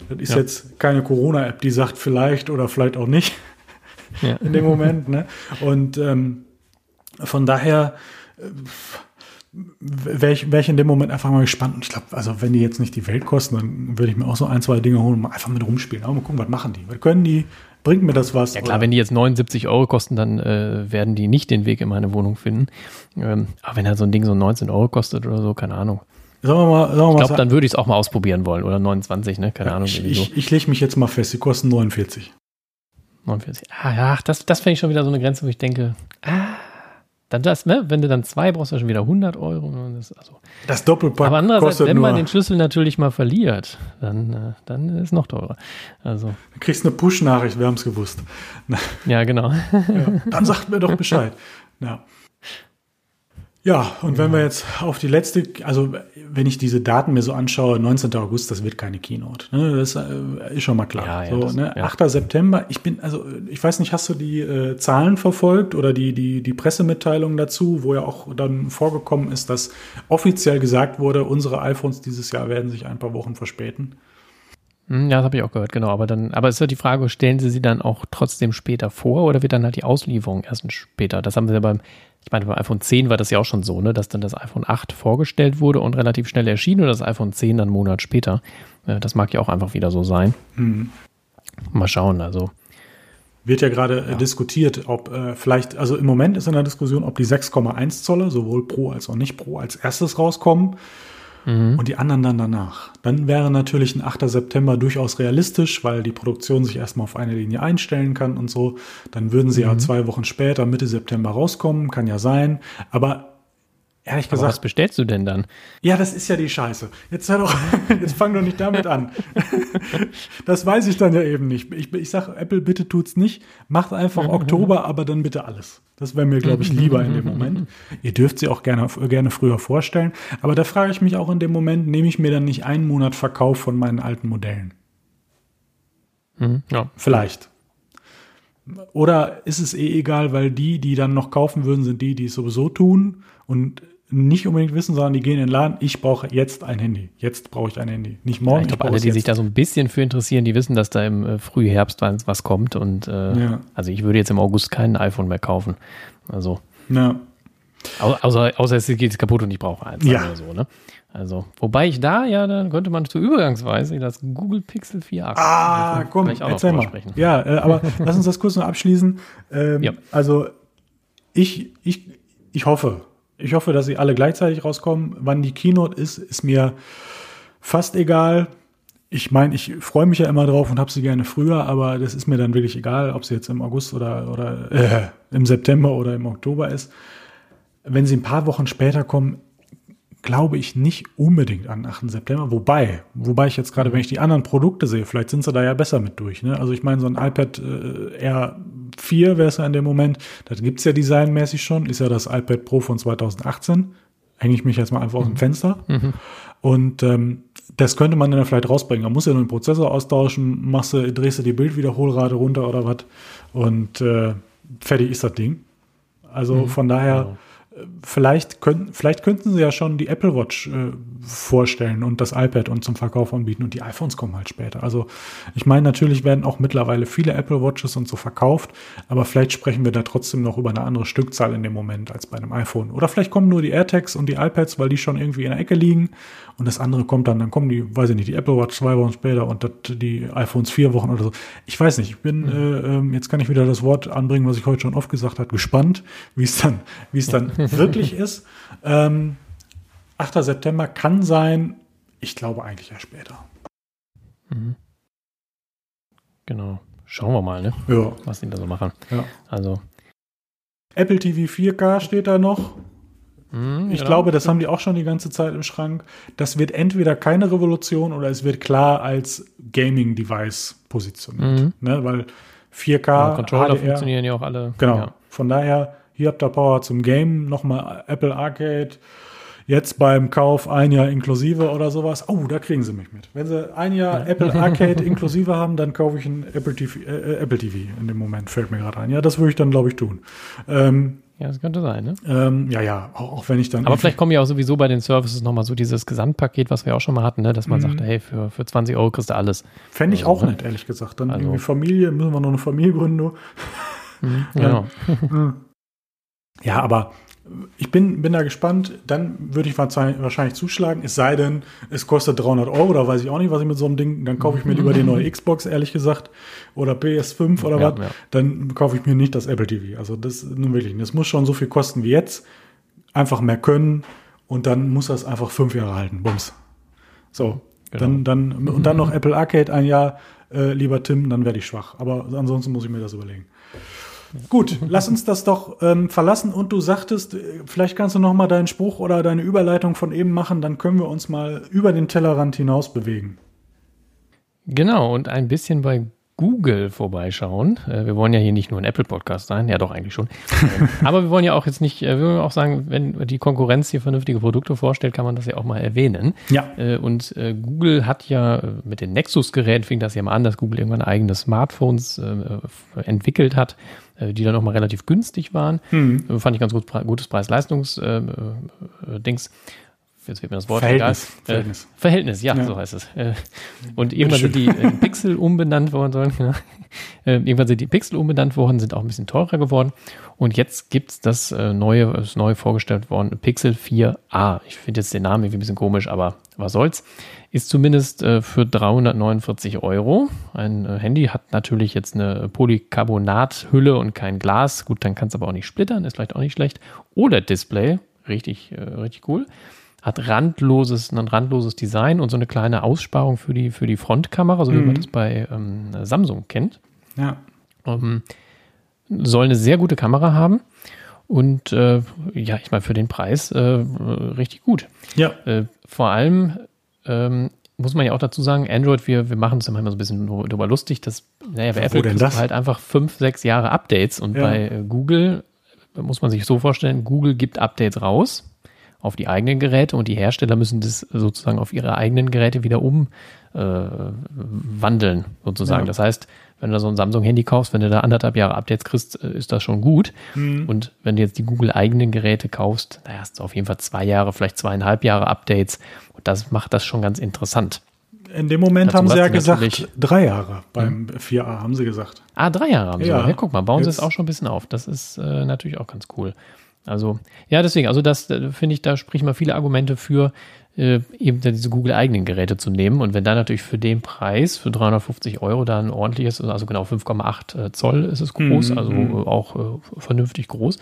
Speaker 1: Das ist
Speaker 2: Ja.
Speaker 1: jetzt keine Corona-App, die sagt vielleicht oder vielleicht auch nicht
Speaker 2: Ja.
Speaker 1: in dem Moment, ne? Und ähm, von daher wäre ich, wär ich in dem Moment einfach mal gespannt. Und ich glaube, also wenn die jetzt nicht die Welt kosten, dann würde ich mir auch so ein, zwei Dinge holen und mal einfach mit rumspielen. Aber mal gucken, was machen die? Was können die? Bringt mir das was?
Speaker 2: Ja klar,
Speaker 1: Oder-
Speaker 2: wenn die jetzt 79 Euro kosten, dann äh, werden die nicht den Weg in meine Wohnung finden. Ähm, aber wenn halt so ein Ding so 19 Euro kostet oder so, keine Ahnung.
Speaker 1: Sagen wir mal, sagen wir
Speaker 2: Ich glaube, dann würde ich es auch mal ausprobieren wollen. Oder 29, ne? Keine Ahnung.
Speaker 1: ich, ich, ich lege mich jetzt mal fest, die kosten 49.
Speaker 2: 49. Ah, ja, das, das fände ich schon wieder so eine Grenze, wo ich denke, ah, dann das, ne? Wenn du dann zwei brauchst, du schon wieder 100 Euro. ne, Das, also.
Speaker 1: Das Doppelpack
Speaker 2: Aber andererseits, wenn man den Schlüssel natürlich mal verliert, dann, äh, dann ist es noch teurer. Also,
Speaker 1: du kriegst eine Push-Nachricht, wir haben es gewusst.
Speaker 2: Ja, genau.
Speaker 1: ja, dann sagt mir doch Bescheid. Ja. Ja, und wenn wir jetzt auf die letzte, also wenn ich diese Daten mir so anschaue, 19. August, das wird keine Keynote. Ne? Das äh, ist schon mal klar.
Speaker 2: Ja, ja,
Speaker 1: so,
Speaker 2: das-
Speaker 1: ne?
Speaker 2: ja.
Speaker 1: 8. September, ich bin, also ich weiß nicht, hast du die äh, Zahlen verfolgt oder die, die, die Pressemitteilung dazu, wo ja auch dann vorgekommen ist, dass offiziell gesagt wurde, unsere iPhones dieses Jahr werden sich ein paar Wochen verspäten.
Speaker 2: Hm, Ja, das habe ich auch gehört, genau. Aber dann, aber es ist ja die Frage, stellen Sie sie dann auch trotzdem später vor oder wird dann halt die Auslieferung erst später? Das haben sie ja beim ich meine, beim iPhone 10 war das ja auch schon so, ne, dass dann das iPhone 8 vorgestellt wurde und relativ schnell erschien und das iPhone 10 dann einen Monat später. Äh, das mag ja auch einfach wieder so sein. Mhm. Mal schauen, also.
Speaker 1: Wird ja gerade äh, ja. diskutiert, ob äh, vielleicht, also im Moment ist in der Diskussion, ob die 6,1 Zoller, sowohl Pro als auch nicht Pro, als erstes rauskommen mhm. und die anderen dann danach. Dann wäre natürlich ein 8. September durchaus realistisch, weil die Produktion sich erstmal auf eine Linie einstellen kann und so. Dann würden sie mhm. ja zwei Wochen später, Mitte September rauskommen, kann ja sein. Aber Ehrlich gesagt. Aber
Speaker 2: was bestellst du denn dann?
Speaker 1: Ja, das ist ja die Scheiße. Jetzt, hör doch, jetzt fang doch nicht damit an. das weiß ich dann ja eben nicht. Ich, ich sage, Apple, bitte tut's nicht. Macht einfach mhm. Oktober, aber dann bitte alles. Das wäre mir, glaube ich, lieber in dem Moment. Ihr dürft sie auch gerne, gerne früher vorstellen. Aber da frage ich mich auch in dem Moment, nehme ich mir dann nicht einen Monat Verkauf von meinen alten Modellen?
Speaker 2: Mhm, ja.
Speaker 1: Vielleicht. Oder ist es eh egal, weil die, die dann noch kaufen würden, sind die, die es sowieso tun und nicht unbedingt wissen, sondern die gehen in den Laden, ich brauche jetzt ein Handy. Jetzt brauche ich ein Handy. Nicht morgen. Ja,
Speaker 2: ich glaube, alle, die jetzt. sich da so ein bisschen für interessieren, die wissen, dass da im äh, Frühherbst was kommt. Und äh, ja. also ich würde jetzt im August kein iPhone mehr kaufen. Also.
Speaker 1: Ja.
Speaker 2: Außer, außer es geht kaputt und ich brauche eins
Speaker 1: ja. oder
Speaker 2: so, ne? Also, wobei ich da, ja, dann könnte man zur Übergangsweise das Google Pixel 4a.
Speaker 1: Ah, komm, erzähl mal. Sprechen. Ja, äh, aber lass uns das kurz noch abschließen. Ähm, ja. Also, ich, ich, ich hoffe, ich hoffe, dass sie alle gleichzeitig rauskommen. Wann die Keynote ist, ist mir fast egal. Ich meine, ich freue mich ja immer drauf und habe sie gerne früher, aber das ist mir dann wirklich egal, ob sie jetzt im August oder, oder äh, im September oder im Oktober ist. Wenn sie ein paar Wochen später kommen, glaube ich nicht unbedingt an 8. September. Wobei, wobei ich jetzt gerade, wenn ich die anderen Produkte sehe, vielleicht sind sie da ja besser mit durch. Ne? Also ich meine, so ein iPad äh, Air 4 wäre es ja in dem Moment, das gibt es ja designmäßig schon, ist ja das iPad Pro von 2018. Hänge ich mich jetzt mal einfach mhm. aus dem mhm. Fenster. Mhm. Und ähm, das könnte man dann vielleicht rausbringen. Man muss ja nur den Prozessor austauschen, machst du, drehst du die Bildwiederholrate runter oder was und äh, fertig ist das Ding. Also mhm. von daher. Genau vielleicht, können, vielleicht könnten sie ja schon die Apple Watch äh, vorstellen und das iPad und zum Verkauf anbieten und die iPhones kommen halt später. Also ich meine, natürlich werden auch mittlerweile viele Apple Watches und so verkauft, aber vielleicht sprechen wir da trotzdem noch über eine andere Stückzahl in dem Moment als bei einem iPhone. Oder vielleicht kommen nur die AirTags und die iPads, weil die schon irgendwie in der Ecke liegen und das andere kommt dann, dann kommen die, weiß ich nicht, die Apple Watch zwei Wochen später und das, die iPhones vier Wochen oder so. Ich weiß nicht, ich bin, mhm. äh, ähm, jetzt kann ich wieder das Wort anbringen, was ich heute schon oft gesagt habe, gespannt, wie es dann, wie es dann wirklich ist. Ähm, 8. September kann sein, ich glaube eigentlich ja später.
Speaker 2: Mhm. Genau. Schauen wir mal, ne?
Speaker 1: Ja.
Speaker 2: Was die da so machen.
Speaker 1: Ja.
Speaker 2: Also.
Speaker 1: Apple TV 4K steht da noch. Mhm, ich genau. glaube, das haben die auch schon die ganze Zeit im Schrank. Das wird entweder keine Revolution oder es wird klar als Gaming-Device positioniert. Mhm. Ne? Weil 4K. Ja,
Speaker 2: Controller HDR, funktionieren ja auch alle.
Speaker 1: Genau. Ja. Von daher, hier habt ihr Power zum Game, nochmal Apple Arcade. Jetzt beim Kauf ein Jahr inklusive oder sowas. Oh, da kriegen sie mich mit. Wenn sie ein Jahr ja. Apple Arcade inklusive haben, dann kaufe ich ein Apple TV, äh, Apple TV in dem Moment, fällt mir gerade ein. Ja, das würde ich dann, glaube ich, tun. Ähm,
Speaker 2: ja, das könnte sein, ne?
Speaker 1: Ähm, ja, ja, auch, auch, wenn ich dann.
Speaker 2: Aber vielleicht kommen ja auch sowieso bei den Services nochmal so dieses Gesamtpaket, was wir auch schon mal hatten, ne? dass man mhm. sagt, hey, für, für 20 Euro kriegst du alles.
Speaker 1: Fände ich also, auch ne? nicht, ehrlich gesagt. Dann also. irgendwie Familie, müssen wir noch eine Familie gründen.
Speaker 2: Mhm, genau.
Speaker 1: ja, aber ich bin, bin da gespannt. Dann würde ich wahrscheinlich zuschlagen. Es sei denn, es kostet 300 Euro. Da weiß ich auch nicht, was ich mit so einem Ding. Dann kaufe ich mir lieber die neue Xbox, ehrlich gesagt. Oder PS5 oder ja, was. Ja. Dann kaufe ich mir nicht das Apple TV. Also das nun wirklich. Das muss schon so viel kosten wie jetzt. Einfach mehr können. Und dann muss das einfach fünf Jahre halten. Bums. So. Genau. Dann, dann, und dann noch Apple Arcade ein Jahr, äh, lieber Tim, dann werde ich schwach. Aber ansonsten muss ich mir das überlegen. Gut, lass uns das doch ähm, verlassen. Und du sagtest, äh, vielleicht kannst du noch mal deinen Spruch oder deine Überleitung von eben machen, dann können wir uns mal über den Tellerrand hinaus bewegen.
Speaker 2: Genau, und ein bisschen bei Google vorbeischauen. Äh, wir wollen ja hier nicht nur ein Apple-Podcast sein, ja doch eigentlich schon. Ähm, aber wir wollen ja auch jetzt nicht, äh, wir wollen auch sagen, wenn die Konkurrenz hier vernünftige Produkte vorstellt, kann man das ja auch mal erwähnen.
Speaker 1: Ja.
Speaker 2: Und Google hat ja mit den Nexus-Geräten, fing das ja mal an, dass Google irgendwann eigene Smartphones entwickelt hat äh, die dann auch mal relativ günstig waren. Mhm. Fand ich ganz gut, gutes Preis-Leistungs-Dings. Jetzt wird mir das Wort
Speaker 1: Verhältnis.
Speaker 2: egal. Verhältnis. Äh, Verhältnis, ja, ja, so heißt es. Äh, und irgendwann sind die äh, Pixel umbenannt worden. Genau. Äh, irgendwann sind die Pixel umbenannt worden, sind auch ein bisschen teurer geworden. Und jetzt gibt's das äh, neue, das neue vorgestellt worden, Pixel 4a. Ich finde jetzt den Namen irgendwie ein bisschen komisch, aber was soll's. Ist zumindest äh, für 349 Euro. Ein Handy hat natürlich jetzt eine Polycarbonat-Hülle und kein Glas. Gut, dann kann es aber auch nicht splittern, ist vielleicht auch nicht schlecht. OLED-Display, richtig, äh, richtig cool. Hat randloses, ein randloses Design und so eine kleine Aussparung für die, für die Frontkamera, so wie mhm. man das bei ähm, Samsung kennt.
Speaker 1: Ja.
Speaker 2: Ähm, soll eine sehr gute Kamera haben. Und äh, ja, ich meine, für den Preis äh, richtig gut.
Speaker 1: Ja.
Speaker 2: Äh, vor allem ähm, muss man ja auch dazu sagen, Android, wir, wir machen uns immer so ein bisschen darüber lustig, dass, naja, bei Apple
Speaker 1: gibt
Speaker 2: halt einfach fünf, sechs Jahre Updates und ja. bei äh, Google muss man sich so vorstellen, Google gibt Updates raus auf die eigenen Geräte und die Hersteller müssen das sozusagen auf ihre eigenen Geräte wieder umwandeln, äh, sozusagen. Ja. Das heißt, wenn du so ein Samsung-Handy kaufst, wenn du da anderthalb Jahre Updates kriegst, äh, ist das schon gut. Mhm. Und wenn du jetzt die Google-eigenen Geräte kaufst, da hast du auf jeden Fall zwei Jahre, vielleicht zweieinhalb Jahre Updates. Und das macht das schon ganz interessant.
Speaker 1: In dem Moment Dazu haben sie ja gesagt, drei Jahre beim mhm. 4a, haben sie gesagt.
Speaker 2: Ah, drei Jahre haben sie. Ja, ja guck mal, bauen sie es auch schon ein bisschen auf. Das ist äh, natürlich auch ganz cool. Also, ja, deswegen, also das äh, finde ich, da sprechen mal viele Argumente für, äh, eben diese Google-eigenen Geräte zu nehmen. Und wenn dann natürlich für den Preis, für 350 Euro, da ein ordentliches, also genau 5,8 äh, Zoll ist es groß, mhm. also mhm. auch äh, vernünftig groß.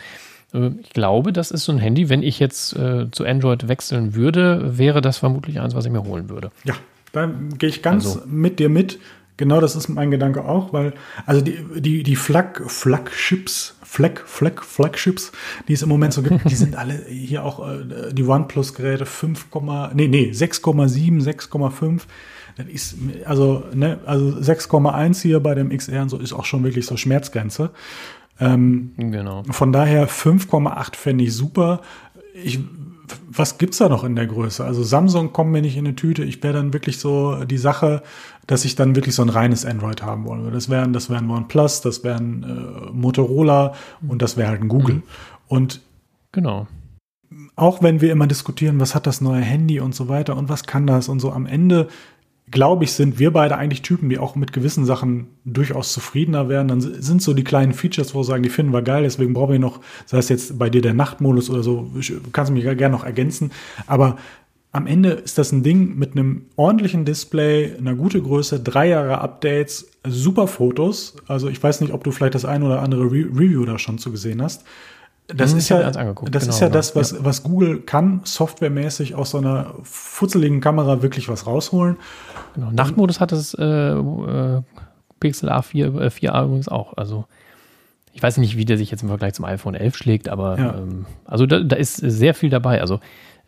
Speaker 2: Äh, ich glaube, das ist so ein Handy, wenn ich jetzt äh, zu Android wechseln würde, wäre das vermutlich eins, was ich mir holen würde.
Speaker 1: Ja, da gehe ich ganz also. mit dir mit. Genau, das ist mein Gedanke auch, weil, also die, die, die Flag, Flagships, Flag, Flag, Flagships, die es im Moment so gibt, die sind alle hier auch, äh, die OnePlus-Geräte 5, nee, nee, 6,7, 6,5. Das ist, also, ne, also 6,1 hier bei dem XR und so ist auch schon wirklich so Schmerzgrenze. Ähm,
Speaker 2: genau.
Speaker 1: Von daher 5,8 fände ich super. Ich was gibt's da noch in der Größe? Also Samsung kommt mir nicht in eine Tüte. Ich wäre dann wirklich so die Sache, dass ich dann wirklich so ein reines Android haben wollen würde. Das wären, das wären OnePlus, das wären äh, Motorola und das wäre halt ein Google. Mhm. Und
Speaker 2: genau.
Speaker 1: Auch wenn wir immer diskutieren, was hat das neue Handy und so weiter und was kann das und so, am Ende glaube ich, sind wir beide eigentlich Typen, die auch mit gewissen Sachen durchaus zufriedener werden. Dann sind so die kleinen Features, wo wir sagen, die finden wir geil, deswegen brauchen wir noch, sei es jetzt bei dir der Nachtmodus oder so, kannst du mich gerne noch ergänzen. Aber am Ende ist das ein Ding mit einem ordentlichen Display, einer gute Größe, drei Jahre Updates, super Fotos. Also ich weiß nicht, ob du vielleicht das ein oder andere Re Review da schon zu gesehen hast. Das hm, ist ja, das genau, ist ja das, was, ja. was Google kann, softwaremäßig aus so einer futzeligen Kamera wirklich was rausholen.
Speaker 2: Genau. Nachtmodus hat das äh, äh, Pixel A4, äh, 4a übrigens auch. Also ich weiß nicht, wie der sich jetzt im Vergleich zum iPhone 11 schlägt, aber ja. ähm, also da, da, ist sehr viel dabei. Also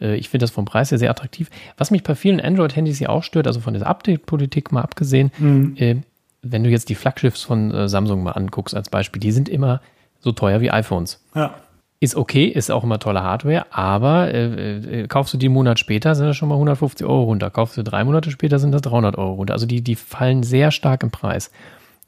Speaker 2: äh, ich finde das vom Preis her sehr attraktiv. Was mich bei vielen Android-Handys ja auch stört, also von dieser Update-Politik mal abgesehen, mhm. Äh, wenn du jetzt die Flaggschiffs von äh, Samsung mal anguckst als Beispiel, die sind immer so teuer wie iPhones.
Speaker 1: Ja
Speaker 2: ist okay, ist auch immer tolle Hardware, aber äh, äh, kaufst du die einen Monat später, sind das schon mal 150 Euro runter. Kaufst du drei Monate später, sind das 300 Euro runter. Also die, die fallen sehr stark im Preis.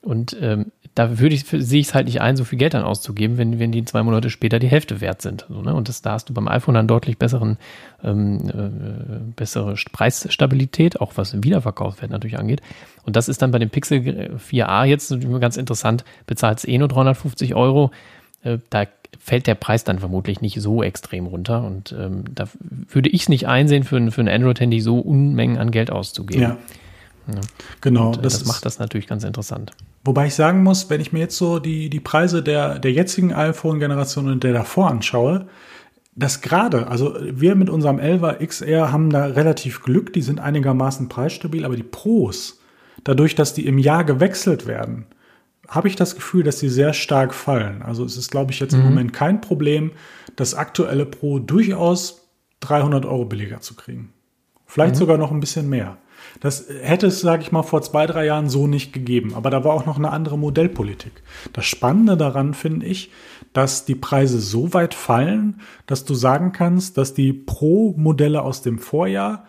Speaker 2: Und ähm, da würde ich, sehe ich es halt nicht ein, so viel Geld dann auszugeben, wenn, wenn die zwei Monate später die Hälfte wert sind. So, ne? Und das, da hast du beim iPhone dann deutlich besseren, ähm, äh, bessere Preisstabilität, auch was Wiederverkaufswert natürlich angeht. Und das ist dann bei dem Pixel 4a jetzt ganz interessant, bezahlt es eh nur 350 Euro. Äh, da fällt der Preis dann vermutlich nicht so extrem runter. Und ähm, da würde ich es nicht einsehen, für ein, für ein Android-Handy so Unmengen an Geld auszugeben.
Speaker 1: Ja. ja. Genau.
Speaker 2: Und, äh, das, das macht das natürlich ganz interessant.
Speaker 1: Wobei ich sagen muss, wenn ich mir jetzt so die, die Preise der, der jetzigen iPhone-Generation und der davor anschaue, dass gerade, also wir mit unserem 11er XR haben da relativ Glück, die sind einigermaßen preisstabil, aber die Pros, dadurch, dass die im Jahr gewechselt werden, habe ich das Gefühl, dass sie sehr stark fallen. Also es ist, glaube ich, jetzt mhm. im Moment kein Problem, das aktuelle Pro durchaus 300 Euro billiger zu kriegen. Vielleicht mhm. sogar noch ein bisschen mehr. Das hätte es, sage ich mal, vor zwei, drei Jahren so nicht gegeben. Aber da war auch noch eine andere Modellpolitik. Das Spannende daran finde ich, dass die Preise so weit fallen, dass du sagen kannst, dass die Pro-Modelle aus dem Vorjahr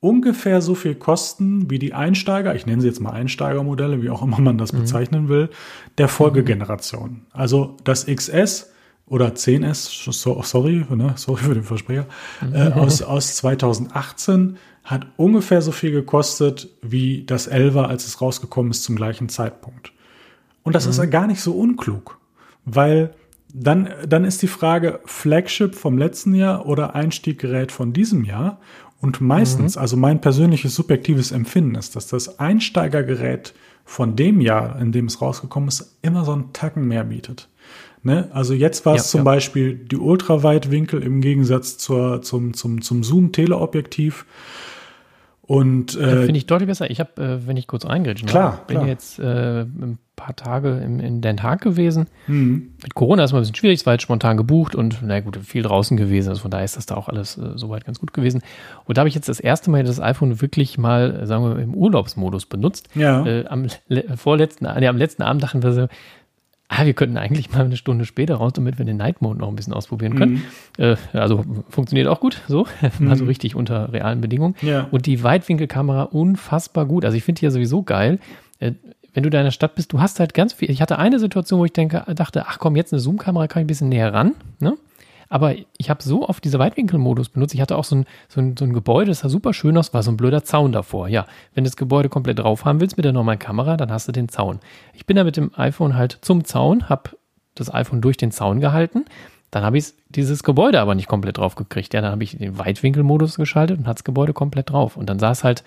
Speaker 1: ungefähr so viel kosten wie die Einsteiger, ich nenne sie jetzt mal Einsteigermodelle, wie auch immer man das mhm. bezeichnen will, der Folgegeneration. Also das XS oder 10S, so, sorry, ne, sorry für den Versprecher, äh, aus, aus 2018 hat ungefähr so viel gekostet wie das 11er, als es rausgekommen ist zum gleichen Zeitpunkt. Und das mhm. ist ja gar nicht so unklug, weil dann, dann ist die Frage Flagship vom letzten Jahr oder Einstieggerät von diesem Jahr. Und meistens, mhm. also mein persönliches subjektives Empfinden ist, dass das Einsteigergerät von dem Jahr, in dem es rausgekommen ist, immer so einen Tacken mehr bietet. Ne? Also jetzt war es ja, zum ja. Beispiel die Ultraweitwinkel im Gegensatz zur, zum, zum, zum Zoom-Teleobjektiv. Und
Speaker 2: äh, finde ich deutlich besser. Ich habe, äh, wenn ich kurz reingrätschen
Speaker 1: klar,
Speaker 2: bin
Speaker 1: klar.
Speaker 2: jetzt äh, paar Tage im, in Den Haag gewesen. Mhm. Mit Corona ist mal ein bisschen schwierig, es war jetzt spontan gebucht und na gut, viel draußen gewesen. Also von daher ist das da auch alles äh, soweit ganz gut gewesen. Und da habe ich jetzt das erste Mal das iPhone wirklich mal, sagen wir, im Urlaubsmodus benutzt.
Speaker 1: Ja.
Speaker 2: Äh, am vorletzten, nee, am letzten Abend dachten wir so, ah, wir könnten eigentlich mal eine Stunde später raus, damit wir den Night Mode noch ein bisschen ausprobieren können. Mhm. Äh, also funktioniert auch gut, so, mhm. also richtig unter realen Bedingungen.
Speaker 1: Ja.
Speaker 2: Und die Weitwinkelkamera unfassbar gut. Also ich finde die ja sowieso geil. Äh, wenn du da in der Stadt bist, du hast halt ganz viel. Ich hatte eine Situation, wo ich denke, dachte, ach komm, jetzt eine Zoom-Kamera kann ich ein bisschen näher ran. Ne? Aber ich habe so oft diese Weitwinkelmodus benutzt. Ich hatte auch so ein, so, ein, so ein Gebäude, das sah super schön aus, war so ein blöder Zaun davor. Ja, wenn du das Gebäude komplett drauf haben willst mit der normalen Kamera, dann hast du den Zaun. Ich bin da mit dem iPhone halt zum Zaun, habe das iPhone durch den Zaun gehalten. Dann habe ich dieses Gebäude aber nicht komplett drauf gekriegt. Ja, dann habe ich den Weitwinkelmodus geschaltet und hat das Gebäude komplett drauf. Und dann sah es halt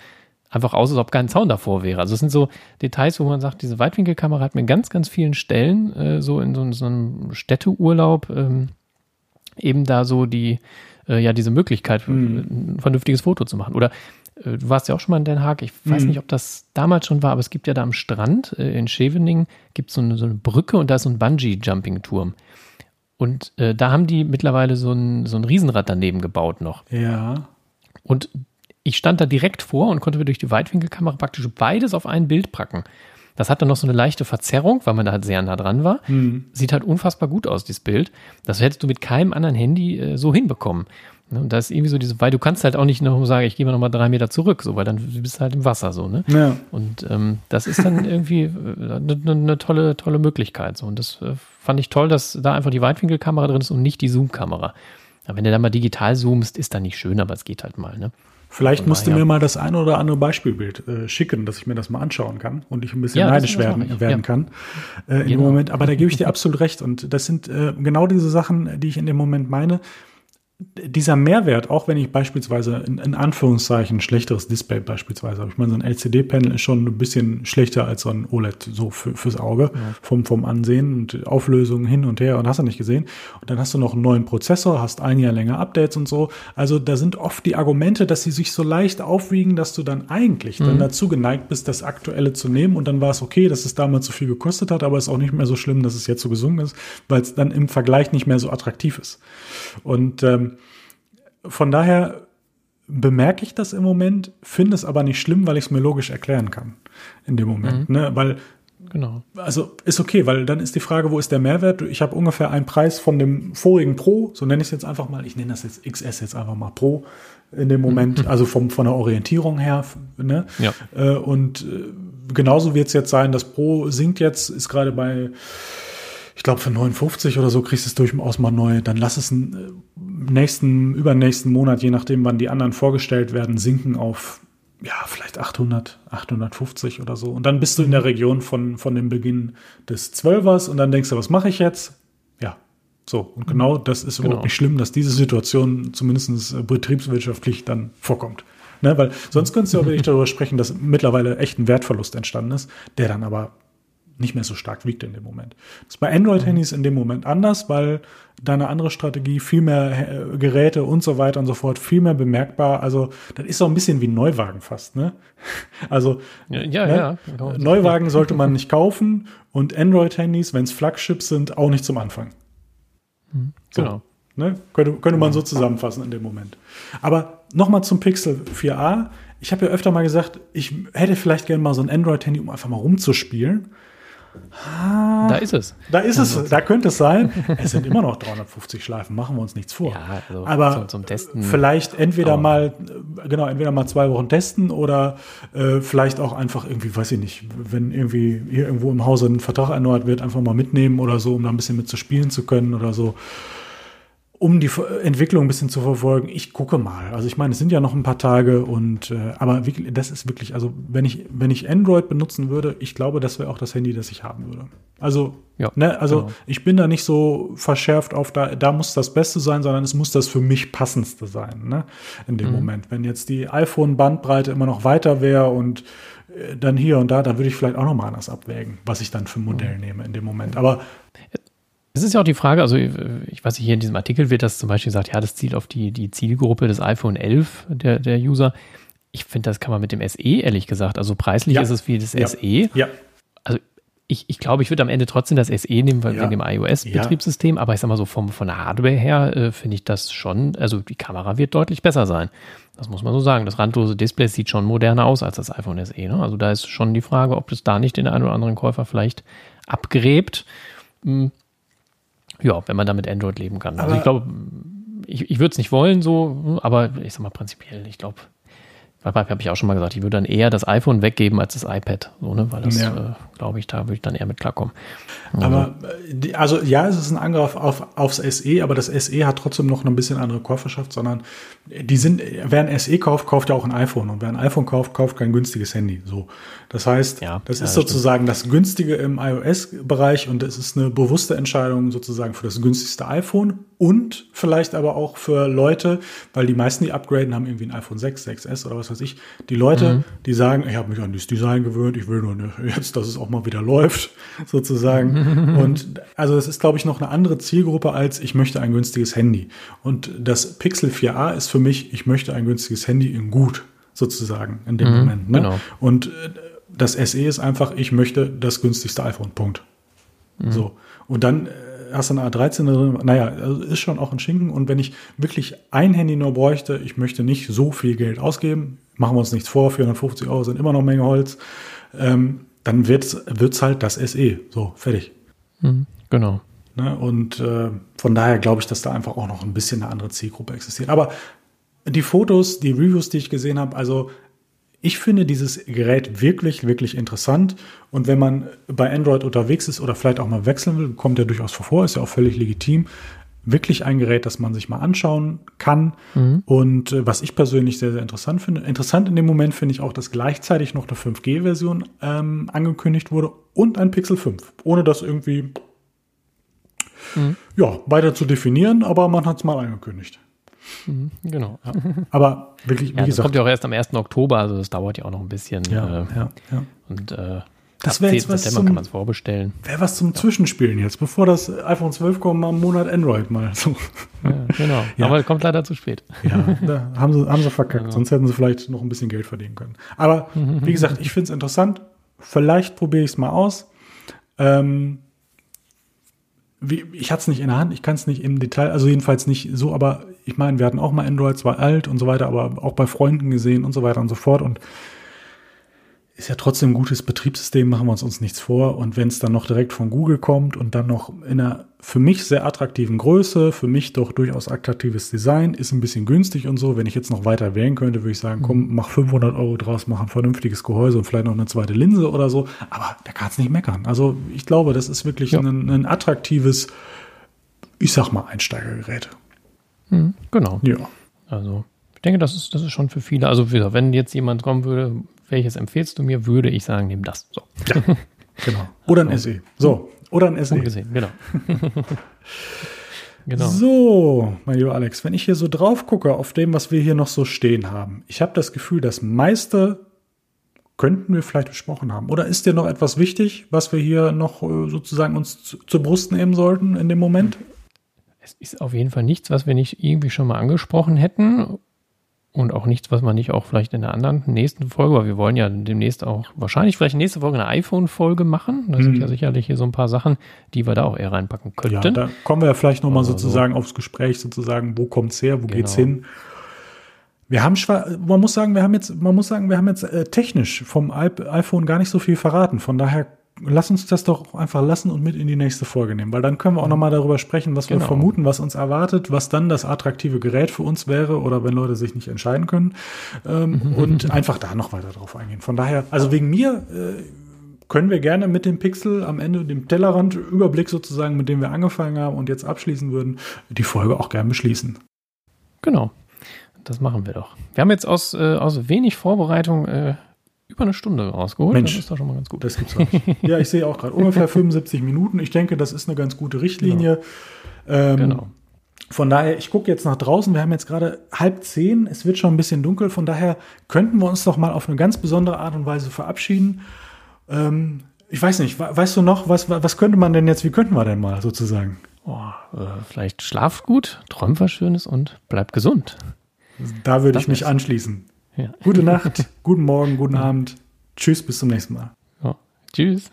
Speaker 2: einfach aus, als ob kein Zaun davor wäre. Also es sind so Details, wo man sagt, diese Weitwinkelkamera hat mir ganz, ganz vielen Stellen, äh, so in so, so einem Städteurlaub, ähm, eben da so die, äh, ja, diese Möglichkeit, mhm. ein vernünftiges Foto zu machen. Oder äh, du warst ja auch schon mal in Den Haag. Ich weiß mhm. nicht, ob das damals schon war, aber es gibt ja da am Strand äh, in Scheveningen gibt so eine, so eine Brücke und da ist so ein Bungee-Jumping-Turm. Und äh, da haben die mittlerweile so ein, so ein Riesenrad daneben gebaut noch.
Speaker 1: Ja.
Speaker 2: Und ich stand da direkt vor und konnte durch die Weitwinkelkamera praktisch beides auf ein Bild packen. Das hat dann noch so eine leichte Verzerrung, weil man da halt sehr nah dran war. Mhm. Sieht halt unfassbar gut aus, dieses Bild. Das hättest du mit keinem anderen Handy äh, so hinbekommen. Ne, und da ist irgendwie so diese, weil du kannst halt auch nicht noch sagen, ich gehe mal noch mal drei Meter zurück, so, weil dann bist du halt im Wasser, so, ne?
Speaker 1: Ja.
Speaker 2: Und ähm, das ist dann irgendwie eine, äh, eine ne tolle, tolle Möglichkeit, so. Und das äh, fand ich toll, dass da einfach die Weitwinkelkamera drin ist und nicht die Zoom-Kamera. Wenn du da mal digital zoomst, ist dann nicht schön, aber es geht halt mal, ne?
Speaker 1: Vielleicht musst du mir mal das ein oder andere Beispielbild äh, schicken, dass ich mir das mal anschauen kann und ich ein bisschen ja, neidisch werden, werden ja. kann äh, in genau. dem Moment. Aber da gebe ich dir absolut recht. Und das sind äh, genau diese Sachen, die ich in dem Moment meine dieser Mehrwert, auch wenn ich beispielsweise in, in Anführungszeichen schlechteres Display beispielsweise habe, ich meine, so ein LCD-Panel ist schon ein bisschen schlechter als so ein OLED, so für, fürs Auge, ja. vom, vom Ansehen und Auflösung hin und her und hast du nicht gesehen. Und dann hast du noch einen neuen Prozessor, hast ein Jahr länger Updates und so. Also da sind oft die Argumente, dass sie sich so leicht aufwiegen, dass du dann eigentlich mhm. dann dazu geneigt bist, das Aktuelle zu nehmen und dann war es okay, dass es damals so viel gekostet hat, aber es ist auch nicht mehr so schlimm, dass es jetzt so gesungen ist, weil es dann im Vergleich nicht mehr so attraktiv ist. Und ähm, von daher bemerke ich das im Moment, finde es aber nicht schlimm, weil ich es mir logisch erklären kann in dem Moment. Mhm. Ne? Weil
Speaker 2: Genau.
Speaker 1: Also ist okay, weil dann ist die Frage, wo ist der Mehrwert? Ich habe ungefähr einen Preis von dem vorigen Pro, so nenne ich es jetzt einfach mal, ich nenne das jetzt XS jetzt einfach mal Pro in dem Moment, mhm. also vom, von der Orientierung her. Ne?
Speaker 2: Ja.
Speaker 1: Äh, und äh, genauso wird es jetzt sein, das Pro sinkt jetzt, ist gerade bei ich glaube, für 59 oder so kriegst du es durchaus mal neu. Dann lass es einen äh, nächsten, übernächsten Monat, je nachdem, wann die anderen vorgestellt werden, sinken auf, ja, vielleicht 800, 850 oder so. Und dann bist du in der Region von, von dem Beginn des Zwölfers und dann denkst du, was mache ich jetzt? Ja, so. Und genau das ist überhaupt genau. nicht schlimm, dass diese Situation zumindest äh, betriebswirtschaftlich dann vorkommt. Ne, weil sonst könntest du auch wirklich darüber sprechen, dass mittlerweile echt ein Wertverlust entstanden ist, der dann aber nicht mehr so stark wiegt in dem Moment. Das ist bei Android-Handys in dem Moment anders, weil da eine andere Strategie, viel mehr äh, Geräte und so weiter und so fort, viel mehr bemerkbar. Also, das ist so ein bisschen wie ein Neuwagen fast, ne? Also,
Speaker 2: ja, ja, ne? ja
Speaker 1: genau. Neuwagen sollte man nicht kaufen und Android-Handys, wenn es Flagships sind, auch nicht zum Anfang.
Speaker 2: Mhm. So, genau.
Speaker 1: Ne? Könnte, könnte man so zusammenfassen in dem Moment. Aber nochmal zum Pixel 4a. Ich habe ja öfter mal gesagt, ich hätte vielleicht gerne mal so ein Android-Handy, um einfach mal rumzuspielen.
Speaker 2: Da ist es.
Speaker 1: Da ist es, da könnte es sein. Es sind immer noch 350 Schleifen, machen wir uns nichts vor.
Speaker 2: Ja, also
Speaker 1: Aber
Speaker 2: zum, zum Testen.
Speaker 1: vielleicht entweder
Speaker 2: Aber-
Speaker 1: mal, genau, entweder mal zwei Wochen testen oder äh, vielleicht auch einfach irgendwie, weiß ich nicht, wenn irgendwie hier irgendwo im Hause ein Vertrag erneuert wird, einfach mal mitnehmen oder so, um da ein bisschen mit zu spielen zu können oder so. Um die Entwicklung ein bisschen zu verfolgen, ich gucke mal. Also ich meine, es sind ja noch ein paar Tage und äh, aber wirklich, das ist wirklich, also wenn ich, wenn ich Android benutzen würde, ich glaube, das wäre auch das Handy, das ich haben würde. Also,
Speaker 2: Ja,
Speaker 1: ne, also
Speaker 2: genau.
Speaker 1: ich bin da nicht so verschärft auf da, da muss das Beste sein, sondern es muss das für mich passendste sein, ne? In
Speaker 2: Mhm.
Speaker 1: dem Moment. Wenn jetzt die iPhone-Bandbreite immer noch weiter wäre und äh, dann hier und da, dann würde ich vielleicht auch noch mal anders abwägen, was ich dann für ein Modell
Speaker 2: Mhm.
Speaker 1: nehme in dem Moment. Aber
Speaker 2: Es ist ja auch die Frage, also ich weiß nicht, hier in diesem Artikel wird das zum Beispiel gesagt, ja, das zielt auf die, die Zielgruppe des iPhone 11 der, der User. Ich finde, das kann man mit dem SE, ehrlich gesagt, also preislich
Speaker 1: Ja.
Speaker 2: ist es wie das
Speaker 1: Ja.
Speaker 2: SE.
Speaker 1: ja,
Speaker 2: Also ich, ich glaube, ich würde am Ende trotzdem das SE nehmen, weil
Speaker 1: Ja.
Speaker 2: wegen dem iOS-Betriebssystem, aber ich sag mal so, vom, von der Hardware her äh, finde ich das schon, also die Kamera wird deutlich besser sein. Das muss man so sagen. Das randlose Display sieht schon moderner aus als das iPhone SE. Ne? Also da ist schon die Frage, ob es da nicht den einen oder anderen Käufer vielleicht abgräbt. Hm. Ja, wenn man damit Android leben kann. also
Speaker 1: Aber-
Speaker 2: ich glaube, ich, ich würde es nicht wollen so, aber ich sag mal prinzipiell, ich glaube, habe ich auch schon mal gesagt, ich würde dann eher das iPhone weggeben als das iPad, so, ne? weil das,
Speaker 1: Ja.
Speaker 2: äh, glaube ich, da würde ich dann eher mit klarkommen.
Speaker 1: Aber äh, also ja, es ist ein Angriff auf, aufs SE, aber das SE hat trotzdem noch ein bisschen andere Käuferschaft, sondern die sind, wer ein SE kauft, kauft ja auch ein iPhone und wer ein iPhone kauft, kauft kein günstiges Handy. So, das heißt,
Speaker 2: Ja,
Speaker 1: das
Speaker 2: ja,
Speaker 1: ist
Speaker 2: das
Speaker 1: sozusagen das günstige im iOS-Bereich und es ist eine bewusste Entscheidung sozusagen für das günstigste iPhone und vielleicht aber auch für Leute, weil die meisten, die upgraden, haben irgendwie ein iPhone 6, 6S oder was weiß ich. Die Leute, die sagen, ich habe mich an dieses Design gewöhnt, ich will nur jetzt, dass es auch mal wieder läuft, sozusagen. und also es ist, glaube ich, noch eine andere Zielgruppe als ich möchte ein günstiges Handy. Und das Pixel 4a ist für mich, ich möchte ein günstiges Handy in gut, sozusagen, in dem Moment. Ne?
Speaker 2: genau.
Speaker 1: Und äh, das SE ist einfach, ich möchte das günstigste iPhone. Punkt. So. Und dann äh, hast du eine A13 drin. Naja, also ist schon auch ein Schinken. Und wenn ich wirklich ein Handy nur bräuchte, ich möchte nicht so viel Geld ausgeben, machen wir uns nichts vor, 450 Euro sind immer noch Menge Holz, ähm, dann wird's wird's halt das SE. So, fertig.
Speaker 2: Mhm, genau.
Speaker 1: Ne? Und äh, von daher glaube ich, dass da einfach auch noch ein bisschen eine andere Zielgruppe existiert. Aber die Fotos, die Reviews, die ich gesehen habe, also ich finde dieses Gerät wirklich, wirklich interessant. Und wenn man bei Android unterwegs ist oder vielleicht auch mal wechseln will, kommt ja durchaus vor, ist ja auch völlig legitim. Wirklich ein Gerät, das man sich mal anschauen kann. Und äh, was ich persönlich sehr, sehr interessant finde. Interessant in dem Moment finde ich auch, dass gleichzeitig noch eine 5G-Version ähm, angekündigt wurde und ein Pixel 5. Ohne das irgendwie ja, weiter zu definieren, aber man hat es mal angekündigt.
Speaker 2: Genau. Ja,
Speaker 1: Aber wirklich, wie
Speaker 2: das
Speaker 1: gesagt,
Speaker 2: kommt ja auch erst am 1. Oktober, also das dauert ja auch noch ein bisschen.
Speaker 1: ja,
Speaker 2: äh,
Speaker 1: ja, ja.
Speaker 2: Und äh,
Speaker 1: Das
Speaker 2: ab
Speaker 1: wär
Speaker 2: 10.
Speaker 1: jetzt was
Speaker 2: September
Speaker 1: zum-
Speaker 2: kann man es vorbestellen.
Speaker 1: wäre was zum Zwischenspielen jetzt, bevor das iPhone 12 kommt, mal einen Monat Android mal. So.
Speaker 2: Ja, genau.
Speaker 1: Ja.
Speaker 2: Aber kommt leider zu spät.
Speaker 1: Ja, da haben sie, haben sie verkackt, sonst hätten sie vielleicht noch ein bisschen Geld verdienen können. Aber wie gesagt, ich finde es interessant. Vielleicht probiere ich es mal aus. Ähm, wie, ich hatte es nicht in der Hand, ich kann es nicht im Detail, also jedenfalls nicht so, aber ich meine, wir hatten auch mal Android, zwar alt und so weiter, aber auch bei Freunden gesehen und so weiter und so fort. Und ist ja trotzdem ein gutes Betriebssystem, machen wir uns, uns nichts vor. Und wenn es dann noch direkt von Google kommt und dann noch in einer für mich sehr attraktiven Größe, für mich doch durchaus attraktives Design, ist ein bisschen günstig und so. Wenn ich jetzt noch weiter wählen könnte, würde ich sagen, komm, mach 500 Euro draus, mach ein vernünftiges Gehäuse und vielleicht noch eine zweite Linse oder so. Aber da kann es nicht meckern. Also ich glaube, das ist wirklich
Speaker 2: Ja.
Speaker 1: ein, ein attraktives, ich sag mal, Einsteigergerät.
Speaker 2: Mhm, genau.
Speaker 1: Ja.
Speaker 2: Also ich denke, das ist, das ist schon für viele. Also wie gesagt, wenn jetzt jemand kommen würde, welches empfehlst du mir, würde ich sagen, nimm das. So.
Speaker 1: Genau. Oder ein SE. So. Oder ein SE.
Speaker 2: Gut gesehen, genau. genau.
Speaker 1: So, mein lieber Alex, wenn ich hier so drauf gucke auf dem, was wir hier noch so stehen haben, ich habe das Gefühl, das meiste könnten wir vielleicht besprochen haben. Oder ist dir noch etwas wichtig, was wir hier noch äh, sozusagen uns zu, zur Brust nehmen sollten in dem Moment?
Speaker 2: Es ist auf jeden Fall nichts, was wir nicht irgendwie schon mal angesprochen hätten. Und auch nichts, was man nicht auch vielleicht in der anderen nächsten Folge, weil wir wollen ja demnächst auch wahrscheinlich vielleicht nächste Folge eine iPhone-Folge machen. Da sind
Speaker 1: Mhm.
Speaker 2: ja sicherlich hier so ein paar Sachen, die wir da auch eher reinpacken
Speaker 1: Ja,
Speaker 2: könnten.
Speaker 1: da kommen wir ja vielleicht nochmal sozusagen aufs Gespräch, sozusagen, wo kommt's her, wo geht's
Speaker 2: Genau.
Speaker 1: hin? Wir haben man muss sagen, wir haben jetzt, man muss sagen, wir haben jetzt äh, technisch vom iPhone gar nicht so viel verraten. Von daher lass uns das doch einfach lassen und mit in die nächste Folge nehmen, weil dann können wir auch nochmal darüber sprechen, was genau. wir vermuten, was uns erwartet, was dann das attraktive Gerät für uns wäre oder wenn Leute sich nicht entscheiden können ähm, mhm. und einfach da noch weiter drauf eingehen. Von daher, also wegen mir äh, können wir gerne mit dem Pixel am Ende, dem Tellerrand-Überblick sozusagen, mit dem wir angefangen haben und jetzt abschließen würden, die Folge auch gern beschließen.
Speaker 2: Genau, das machen wir doch. Wir haben jetzt aus, äh, aus wenig Vorbereitung äh, über eine Stunde rausgeholt.
Speaker 1: Mensch, das ist doch schon mal ganz gut. Das gibt's auch nicht. ja, ich sehe auch gerade ungefähr 75 Minuten. Ich denke, das ist eine ganz gute Richtlinie. Genau. Ähm, genau. Von daher, ich gucke jetzt nach draußen. Wir haben jetzt gerade halb zehn. Es wird schon ein bisschen dunkel. Von daher könnten wir uns doch mal auf eine ganz besondere Art und Weise verabschieden. Ähm, ich weiß nicht, weißt du noch, was, was könnte man denn jetzt, wie könnten wir denn mal sozusagen?
Speaker 2: Oh, äh, vielleicht schlaft gut, träumt was Schönes und bleibt gesund.
Speaker 1: Da würde ich mich anschließen. Ja. Gute Nacht, guten Morgen, guten Abend. Tschüss, bis zum nächsten Mal.
Speaker 2: Ja. Tschüss.